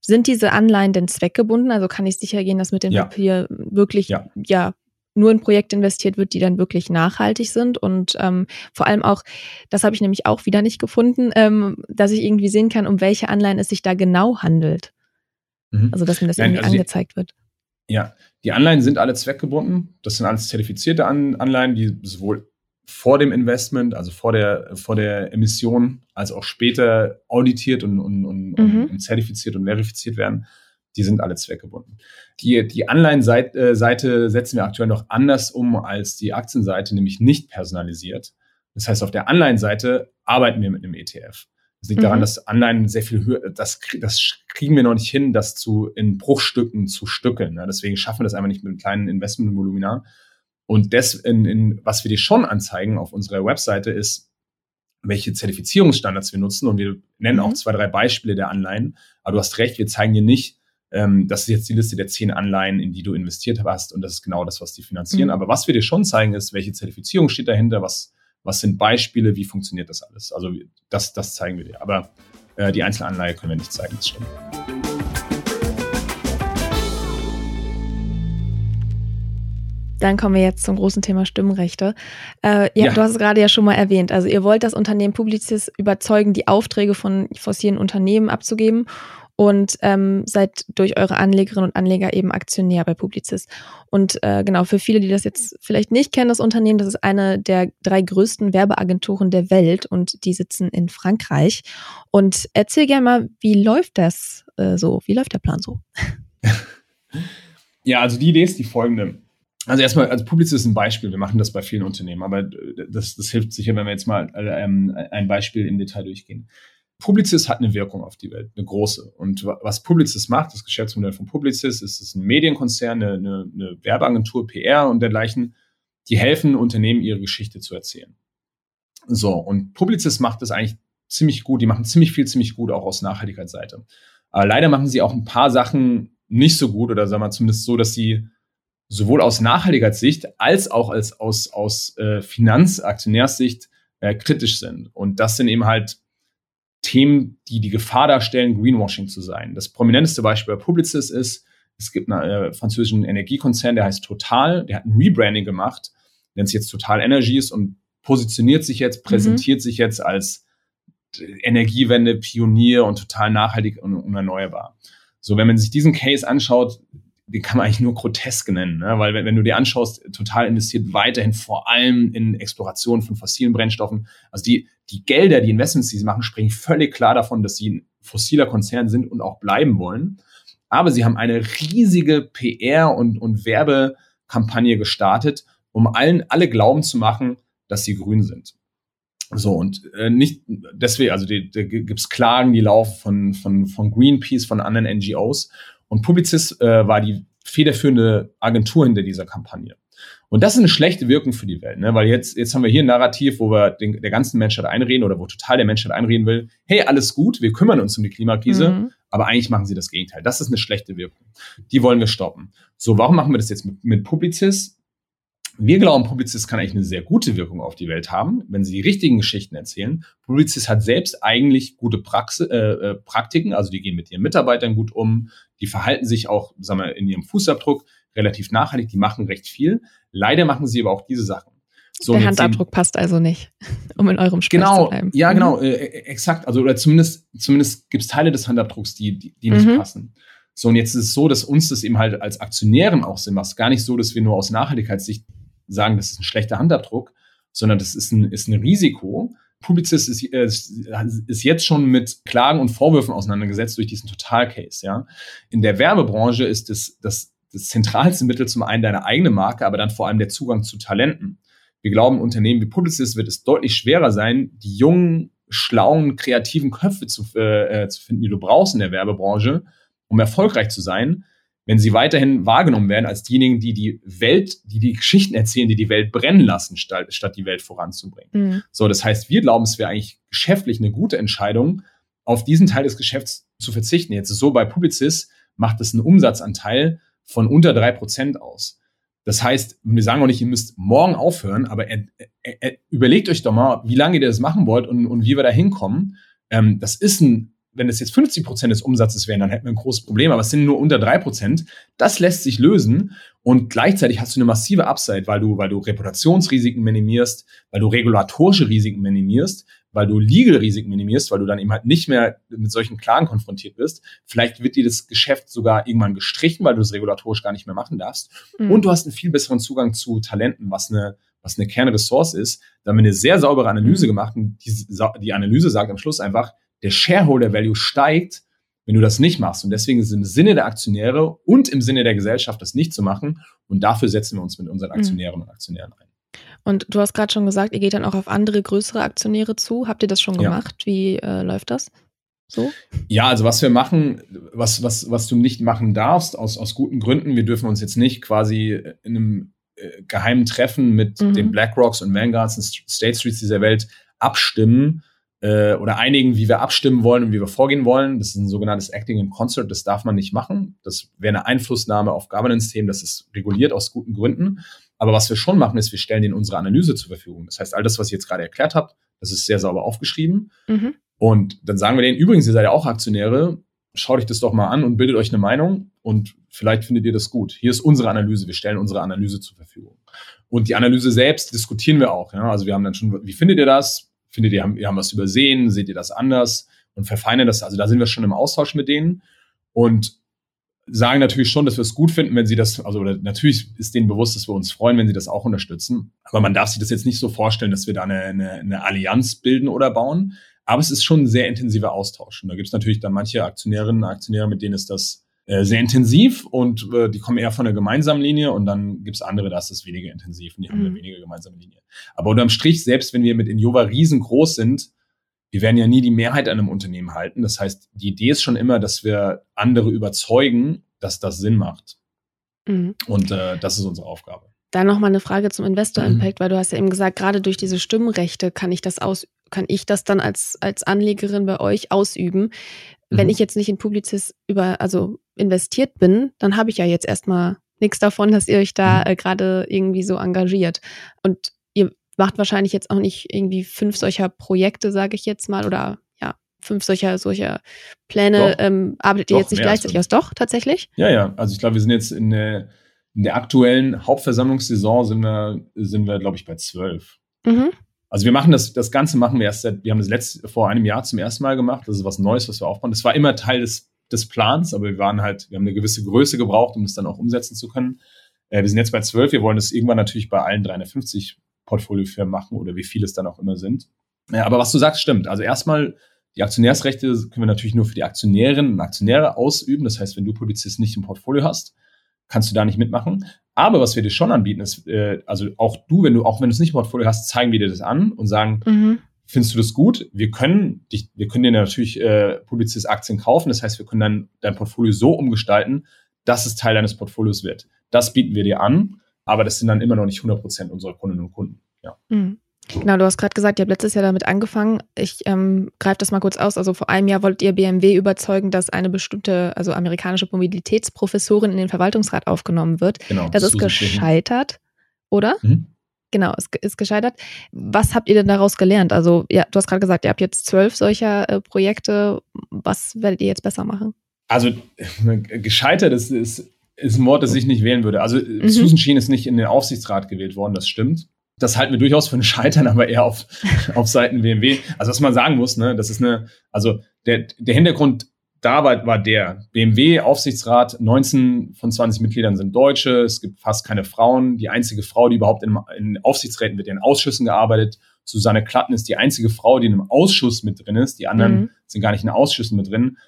Sind diese Anleihen denn zweckgebunden? Also kann ich sicher gehen, dass mit dem ja. Papier wirklich ja. ja nur in Projekte investiert wird, die dann wirklich nachhaltig sind und ähm, vor allem auch, das habe ich nämlich auch wieder nicht gefunden, ähm, dass ich irgendwie sehen kann, um welche Anleihen es sich da genau handelt. Mhm. Also dass mir das Nein, irgendwie also angezeigt wird. Ja, die Anleihen sind alle zweckgebunden. Das sind alles zertifizierte An Anleihen, die sowohl vor dem Investment, also vor der, vor der Emission, als auch später auditiert und, und, und, mhm. und zertifiziert und verifiziert werden. Die sind alle zweckgebunden. Die, die Anleihenseite setzen wir aktuell noch anders um als die Aktienseite, nämlich nicht personalisiert. Das heißt, auf der Anleihenseite arbeiten wir mit einem ETF. Das liegt mhm. daran, dass Anleihen sehr viel höher, das, das kriegen wir noch nicht hin, das zu, in Bruchstücken zu stückeln. Ne? Deswegen schaffen wir das einfach nicht mit einem kleinen Investmentvolumina. Und das, in, in, was wir dir schon anzeigen auf unserer Webseite ist, welche Zertifizierungsstandards wir nutzen. Und wir nennen mhm. auch zwei, drei Beispiele der Anleihen. Aber du hast recht, wir zeigen dir nicht, ähm, das ist jetzt die Liste der zehn Anleihen, in die du investiert hast. Und das ist genau das, was die finanzieren. Mhm. Aber was wir dir schon zeigen, ist, welche Zertifizierung steht dahinter, was, was sind Beispiele, wie funktioniert das alles? Also das, das zeigen wir dir. Aber äh, die Einzelanleihe können wir nicht zeigen, das stimmt. Dann kommen wir jetzt zum großen Thema Stimmrechte. Äh, ja, ja, Du hast es gerade ja schon mal erwähnt. Also ihr wollt das Unternehmen Publicis überzeugen, die Aufträge von fossilen Unternehmen abzugeben und ähm, seid durch eure Anlegerinnen und Anleger eben Aktionär bei Publicis. Und äh, genau, für viele, die das jetzt vielleicht nicht kennen, das Unternehmen, das ist eine der drei größten Werbeagenturen der Welt und die sitzen in Frankreich. Und erzähl gerne mal, wie läuft das äh, so? Wie läuft der Plan so? Ja, also die Idee ist die folgende. Also erstmal, also Publicis ist ein Beispiel, wir machen das bei vielen Unternehmen, aber das, das hilft sicher, wenn wir jetzt mal äh, ähm, ein Beispiel im Detail durchgehen. Publicis hat eine Wirkung auf die Welt, eine große. Und was Publicis macht, das Geschäftsmodell von Publicis, ist es ein Medienkonzern, eine, eine, eine Werbeagentur, PR und dergleichen, die helfen Unternehmen, ihre Geschichte zu erzählen. So, und Publicis macht das eigentlich ziemlich gut. Die machen ziemlich viel, ziemlich gut, auch aus Nachhaltigkeitsseite. Aber leider machen sie auch ein paar Sachen nicht so gut oder sagen wir zumindest so, dass sie sowohl aus Nachhaltigkeitssicht als auch als aus, aus äh, Finanzaktionärssicht äh, kritisch sind. Und das sind eben halt Themen, die die Gefahr darstellen, Greenwashing zu sein. Das prominenteste Beispiel bei Publicis ist, es gibt einen äh, französischen Energiekonzern, der heißt Total, der hat ein Rebranding gemacht, nennt sich jetzt Total Energies und positioniert sich jetzt, präsentiert mhm. sich jetzt als Energiewende, Pionier und total nachhaltig und unerneuerbar. So, wenn man sich diesen Case anschaut, den kann man eigentlich nur grotesk nennen, ne? weil wenn, wenn, du dir anschaust, total investiert weiterhin vor allem in Exploration von fossilen Brennstoffen. Also die, die Gelder, die Investments, die sie machen, sprechen völlig klar davon, dass sie ein fossiler Konzern sind und auch bleiben wollen. Aber sie haben eine riesige PR- und, und Werbekampagne gestartet, um allen alle glauben zu machen, dass sie grün sind. So, und äh, nicht deswegen, also da gibt es Klagen, die laufen von, von, von Greenpeace, von anderen NGOs. Und Publicis äh, war die federführende Agentur hinter dieser Kampagne. Und das ist eine schlechte Wirkung für die Welt, ne? weil jetzt, jetzt haben wir hier ein Narrativ, wo wir den, der ganzen Menschheit einreden oder wo total der Menschheit einreden will, hey, alles gut, wir kümmern uns um die Klimakrise, mhm. aber eigentlich machen sie das Gegenteil. Das ist eine schlechte Wirkung. Die wollen wir stoppen. So, warum machen wir das jetzt mit, mit Publicis? Wir glauben, Publicis kann eigentlich eine sehr gute Wirkung auf die Welt haben, wenn sie die richtigen Geschichten erzählen. Publicis hat selbst eigentlich gute Praxi äh, äh, Praktiken, also die gehen mit ihren Mitarbeitern gut um, die verhalten sich auch, sagen wir, in ihrem Fußabdruck relativ nachhaltig, die machen recht viel. Leider machen sie aber auch diese Sachen. So, Der Handabdruck passt also nicht, um in eurem Sprech genau, zu bleiben. Ja, mhm. genau, äh, exakt. Also oder zumindest, zumindest gibt es Teile des Handabdrucks, die, die, die nicht mhm. passen. So, und jetzt ist es so, dass uns das eben halt als Aktionären auch Sinn macht. Gar nicht so, dass wir nur aus Nachhaltigkeitssicht sagen, das ist ein schlechter Handabdruck, sondern das ist ein, ist ein Risiko. Publicis ist, äh, ist jetzt schon mit Klagen und Vorwürfen auseinandergesetzt durch diesen Totalcase. Ja? In der Werbebranche ist das, das, das zentralste Mittel zum einen deine eigene Marke, aber dann vor allem der Zugang zu Talenten. Wir glauben, Unternehmen wie Publicis wird es deutlich schwerer sein, die jungen, schlauen, kreativen Köpfe zu, äh, äh zu finden, die du brauchst in der Werbebranche, um erfolgreich zu sein, wenn sie weiterhin wahrgenommen werden als diejenigen, die die Welt, die die Geschichten erzählen, die die Welt brennen lassen, statt, statt die Welt voranzubringen. Mhm. So, das heißt, wir glauben, es wäre eigentlich geschäftlich eine gute Entscheidung, auf diesen Teil des Geschäfts zu verzichten. Jetzt ist so bei Publicis macht es einen Umsatzanteil von unter drei Prozent aus. Das heißt, wir sagen auch nicht, ihr müsst morgen aufhören, aber er, er, er, überlegt euch doch mal, wie lange ihr das machen wollt und, und wie wir da hinkommen. Ähm, das ist ein wenn es jetzt 50 Prozent des Umsatzes wären, dann hätten wir ein großes Problem, aber es sind nur unter drei Prozent. Das lässt sich lösen und gleichzeitig hast du eine massive Upside, weil du, weil du Reputationsrisiken minimierst, weil du regulatorische Risiken minimierst, weil du Legal-Risiken minimierst, weil du dann eben halt nicht mehr mit solchen Klagen konfrontiert bist. Vielleicht wird dir das Geschäft sogar irgendwann gestrichen, weil du das regulatorisch gar nicht mehr machen darfst. Mhm. Und du hast einen viel besseren Zugang zu Talenten, was eine was eine Kernressource ist. Da haben wir eine sehr saubere Analyse mhm. gemacht und die, die Analyse sagt am Schluss einfach, der Shareholder Value steigt, wenn du das nicht machst. Und deswegen ist es im Sinne der Aktionäre und im Sinne der Gesellschaft, das nicht zu machen. Und dafür setzen wir uns mit unseren mhm. Aktionären mhm. und Aktionären ein. Und du hast gerade schon gesagt, ihr geht dann auch auf andere größere Aktionäre zu. Habt ihr das schon gemacht? Ja. Wie äh, läuft das? So? Ja, also was wir machen, was, was, was du nicht machen darfst, aus, aus guten Gründen, wir dürfen uns jetzt nicht quasi in einem äh, geheimen Treffen mit mhm. den BlackRocks und Vanguards und State Streets dieser Welt abstimmen, äh, oder einigen, wie wir abstimmen wollen und wie wir vorgehen wollen. Das ist ein sogenanntes Acting in Concert, das darf man nicht machen. Das wäre eine Einflussnahme auf Governance-Themen, das ist reguliert aus guten Gründen. Aber was wir schon machen, ist, wir stellen ihnen unsere Analyse zur Verfügung. Das heißt, all das, was ich jetzt gerade erklärt habe, das ist sehr sauber aufgeschrieben. Mhm. Und dann sagen wir denen, übrigens, ihr seid ja auch Aktionäre, schaut euch das doch mal an und bildet euch eine Meinung und vielleicht findet ihr das gut. Hier ist unsere Analyse, wir stellen unsere Analyse zur Verfügung. Und die Analyse selbst diskutieren wir auch. Ja? Also wir haben dann schon, wie findet ihr das? Findet ihr, wir haben was übersehen? Seht ihr das anders? Und verfeinern das. Also da sind wir schon im Austausch mit denen und sagen natürlich schon, dass wir es gut finden, wenn sie das, also natürlich ist denen bewusst, dass wir uns freuen, wenn sie das auch unterstützen. Aber man darf sich das jetzt nicht so vorstellen, dass wir da eine, eine, eine Allianz bilden oder bauen. Aber es ist schon ein sehr intensiver Austausch. Und da gibt es natürlich dann manche Aktionärinnen und Aktionäre, mit denen ist das äh, sehr intensiv und äh, die kommen eher von der gemeinsamen Linie und dann gibt's andere, da ist es weniger intensiv und die mhm. haben eine mhm. weniger gemeinsame Linie. Aber unterm Strich, selbst wenn wir mit Injova riesengroß sind, wir werden ja nie die Mehrheit an einem Unternehmen halten. Das heißt, die Idee ist schon immer, dass wir andere überzeugen, dass das Sinn macht. Mhm. Und äh, das ist unsere Aufgabe. Da nochmal eine Frage zum Investor mhm. Impact, mhm. weil du hast ja eben gesagt, gerade durch diese Stimmrechte kann ich das aus, kann ich das dann als, als Anlegerin bei euch ausüben. Wenn mhm. ich jetzt nicht in Publicis über, also investiert bin, dann habe ich ja jetzt erstmal nichts davon, dass ihr euch da mhm. äh, gerade irgendwie so engagiert. Und ihr macht wahrscheinlich jetzt auch nicht irgendwie fünf solcher Projekte, sage ich jetzt mal, oder ja, fünf solcher, solcher Pläne. Ähm, arbeitet ihr jetzt nicht gleichzeitig aus? Doch, tatsächlich? Ja, ja. Also ich glaube, wir sind jetzt in der, in der aktuellen Hauptversammlungssaison sind wir, sind wir, glaube ich, bei zwölf. Mhm. Also wir machen das, das Ganze machen wir erst seit, wir haben das letzte, vor einem Jahr zum ersten Mal gemacht. Das ist was Neues, was wir aufbauen. Das war immer Teil des des Plans, aber wir waren halt, wir haben eine gewisse Größe gebraucht, um es dann auch umsetzen zu können. Äh, wir sind jetzt bei zwölf, wir wollen das irgendwann natürlich bei allen 350 Portfoliofirmen machen oder wie viele es dann auch immer sind. Ja, aber was du sagst, stimmt. Also erstmal, die Aktionärsrechte können wir natürlich nur für die Aktionärinnen und Aktionäre ausüben. Das heißt, wenn du Polizist nicht im Portfolio hast, kannst du da nicht mitmachen. Aber was wir dir schon anbieten, ist, äh, also auch du, wenn du, auch wenn du es nicht im Portfolio hast, zeigen wir dir das an und sagen, mhm. Findest du das gut? Wir können dich, wir können dir natürlich äh, Publicis Aktien kaufen. Das heißt, wir können dann dein Portfolio so umgestalten, dass es Teil deines Portfolios wird. Das bieten wir dir an, aber das sind dann immer noch nicht 100 Prozent unserer Kundinnen und Kunden. Ja. Mhm. Genau, du hast gerade gesagt, ihr habt letztes Jahr damit angefangen. Ich ähm, greife das mal kurz aus. Also vor einem Jahr wolltet ihr BMW überzeugen, dass eine bestimmte, also amerikanische Mobilitätsprofessorin in den Verwaltungsrat aufgenommen wird. Genau, das ist gescheitert, oder? Mhm. Genau, es ist gescheitert. Was habt ihr denn daraus gelernt? Also, ja, du hast gerade gesagt, ihr habt jetzt zwölf solcher äh, Projekte. Was werdet ihr jetzt besser machen? Also, gescheitert ist, ist, ist ein Wort, das ich nicht wählen würde. Also, mhm. Susan Sheen ist nicht in den Aufsichtsrat gewählt worden, das stimmt. Das halten wir durchaus für ein Scheitern, aber eher auf, auf Seiten BMW. Also, was man sagen muss, ne, das ist eine, also der, der Hintergrund da war, war der BMW-Aufsichtsrat, 19 von 20 Mitgliedern sind Deutsche, es gibt fast keine Frauen. Die einzige Frau, die überhaupt in, in Aufsichtsräten wird in Ausschüssen gearbeitet. Susanne Klatten ist die einzige Frau, die in einem Ausschuss mit drin ist. Die anderen mhm. sind gar nicht in Ausschüssen mit drin.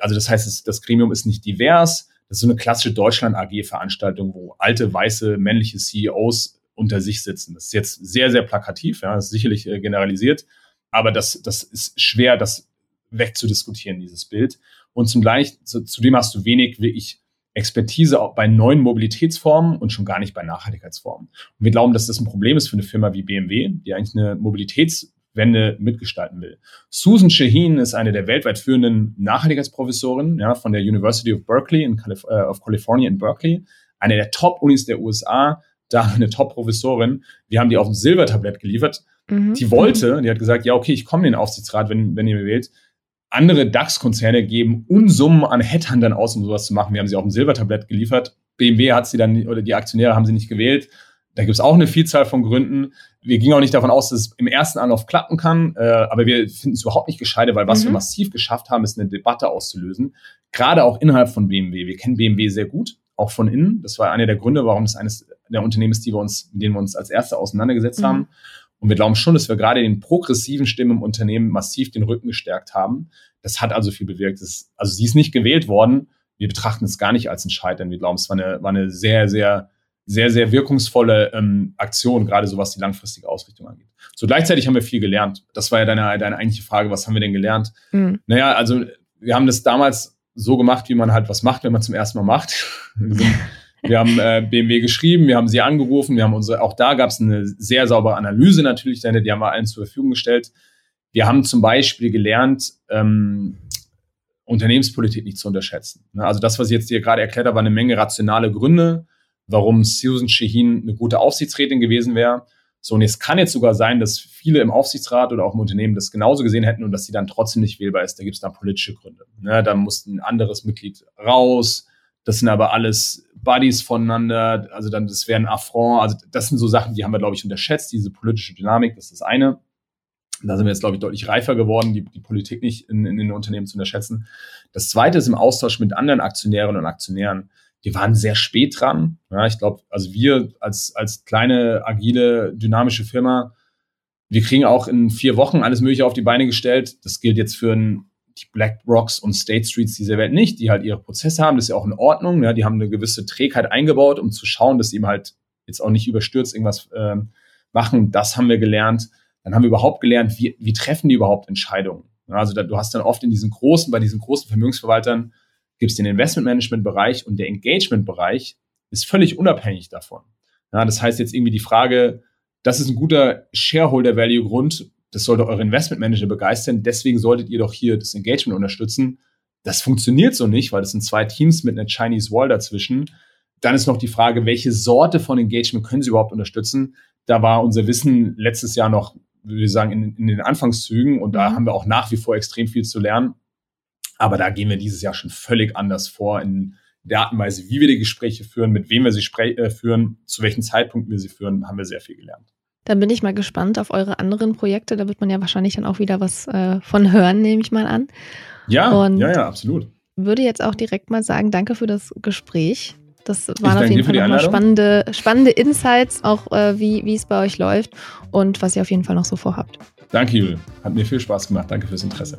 Also das heißt, das, das Gremium ist nicht divers. Das ist so eine klassische Deutschland-AG-Veranstaltung, wo alte, weiße, männliche CEOs unter sich sitzen. Das ist jetzt sehr, sehr plakativ, ja, das ist sicherlich äh, generalisiert, aber das, das ist schwer, das wegzudiskutieren, dieses Bild. Und zum gleich, zu, zudem hast du wenig wirklich Expertise auch bei neuen Mobilitätsformen und schon gar nicht bei Nachhaltigkeitsformen. Und wir glauben, dass das ein Problem ist für eine Firma wie BMW, die eigentlich eine Mobilitätswende mitgestalten will. Susan Shaheen ist eine der weltweit führenden Nachhaltigkeitsprofessoren ja, von der University of Berkeley in Calif äh, of California in Berkeley, eine der Top-Unis der USA, da eine Top-Professorin. Wir haben die auf dem Silbertablett geliefert. Mhm. Die wollte, die hat gesagt, ja, okay, ich komme in den Aufsichtsrat, wenn, wenn ihr mir wählt andere DAX-Konzerne geben Unsummen an Headhuntern aus, um sowas zu machen. Wir haben sie auf dem Silbertablett geliefert. BMW hat sie dann, oder die Aktionäre haben sie nicht gewählt. Da gibt es auch eine Vielzahl von Gründen. Wir gingen auch nicht davon aus, dass es im ersten Anlauf klappen kann, äh, aber wir finden es überhaupt nicht gescheite, weil was mhm. wir massiv geschafft haben, ist eine Debatte auszulösen. Gerade auch innerhalb von BMW. Wir kennen BMW sehr gut, auch von innen. Das war einer der Gründe, warum es eines der Unternehmen ist, die wir uns, mit denen wir uns als Erste auseinandergesetzt mhm. haben. Und wir glauben schon, dass wir gerade den progressiven Stimmen im Unternehmen massiv den Rücken gestärkt haben. Das hat also viel bewirkt. Das, also sie ist nicht gewählt worden. Wir betrachten es gar nicht als ein Scheitern. Wir glauben, es war eine, war eine sehr, sehr, sehr, sehr wirkungsvolle ähm, Aktion, gerade so was die langfristige Ausrichtung angeht. So gleichzeitig haben wir viel gelernt. Das war ja deine, deine eigentliche Frage, was haben wir denn gelernt? Mhm. Naja, also wir haben das damals so gemacht, wie man halt was macht, wenn man zum ersten Mal macht. Wir haben äh, BMW geschrieben, wir haben sie angerufen, wir haben unsere, auch da gab es eine sehr saubere Analyse natürlich, die haben wir allen zur Verfügung gestellt. Wir haben zum Beispiel gelernt, ähm, Unternehmenspolitik nicht zu unterschätzen. Ne, also das, was ich jetzt dir gerade erklärt habe, war eine Menge rationale Gründe, warum Susan Shaheen eine gute Aufsichtsrätin gewesen wäre. So, und es kann jetzt sogar sein, dass viele im Aufsichtsrat oder auch im Unternehmen das genauso gesehen hätten und dass sie dann trotzdem nicht wählbar ist. Da gibt es dann politische Gründe. Ne, da muss ein anderes Mitglied raus. Das sind aber alles Buddies voneinander, also dann, das wäre ein Affront, also das sind so Sachen, die haben wir, glaube ich, unterschätzt, diese politische Dynamik, das ist das eine. Da sind wir jetzt, glaube ich, deutlich reifer geworden, die, die Politik nicht in, in den Unternehmen zu unterschätzen. Das zweite ist im Austausch mit anderen Aktionärinnen und Aktionären. Wir waren sehr spät dran. Ja, ich glaube, also wir als, als kleine, agile, dynamische Firma, wir kriegen auch in vier Wochen alles Mögliche auf die Beine gestellt. Das gilt jetzt für ein die Black Rocks und State Streets dieser Welt nicht, die halt ihre Prozesse haben, das ist ja auch in Ordnung, ja, die haben eine gewisse Trägheit eingebaut, um zu schauen, dass sie eben halt jetzt auch nicht überstürzt irgendwas äh, machen. Das haben wir gelernt. Dann haben wir überhaupt gelernt, wie, wie treffen die überhaupt Entscheidungen. Ja, also da, du hast dann oft in diesen großen, bei diesen großen Vermögensverwaltern gibt es den Investment-Management-Bereich und der Engagement-Bereich ist völlig unabhängig davon. Ja, das heißt jetzt irgendwie die Frage, das ist ein guter Shareholder-Value-Grund, das sollte eure Investmentmanager begeistern. Deswegen solltet ihr doch hier das Engagement unterstützen. Das funktioniert so nicht, weil es sind zwei Teams mit einer Chinese Wall dazwischen. Dann ist noch die Frage, welche Sorte von Engagement können sie überhaupt unterstützen? Da war unser Wissen letztes Jahr noch, würde ich sagen, in, in den Anfangszügen und da mhm. haben wir auch nach wie vor extrem viel zu lernen. Aber da gehen wir dieses Jahr schon völlig anders vor in der Art und Weise, wie wir die Gespräche führen, mit wem wir sie äh, führen, zu welchen Zeitpunkten wir sie führen, haben wir sehr viel gelernt. Dann bin ich mal gespannt auf eure anderen Projekte. Da wird man ja wahrscheinlich dann auch wieder was äh, von hören, nehme ich mal an. Ja, Und ja, ja, absolut. Würde jetzt auch direkt mal sagen, danke für das Gespräch. Das waren auf jeden Fall nochmal spannende, spannende Insights, auch äh, wie, wie es bei euch läuft und was ihr auf jeden Fall noch so vorhabt. Danke, Jule. Hat mir viel Spaß gemacht. Danke fürs Interesse.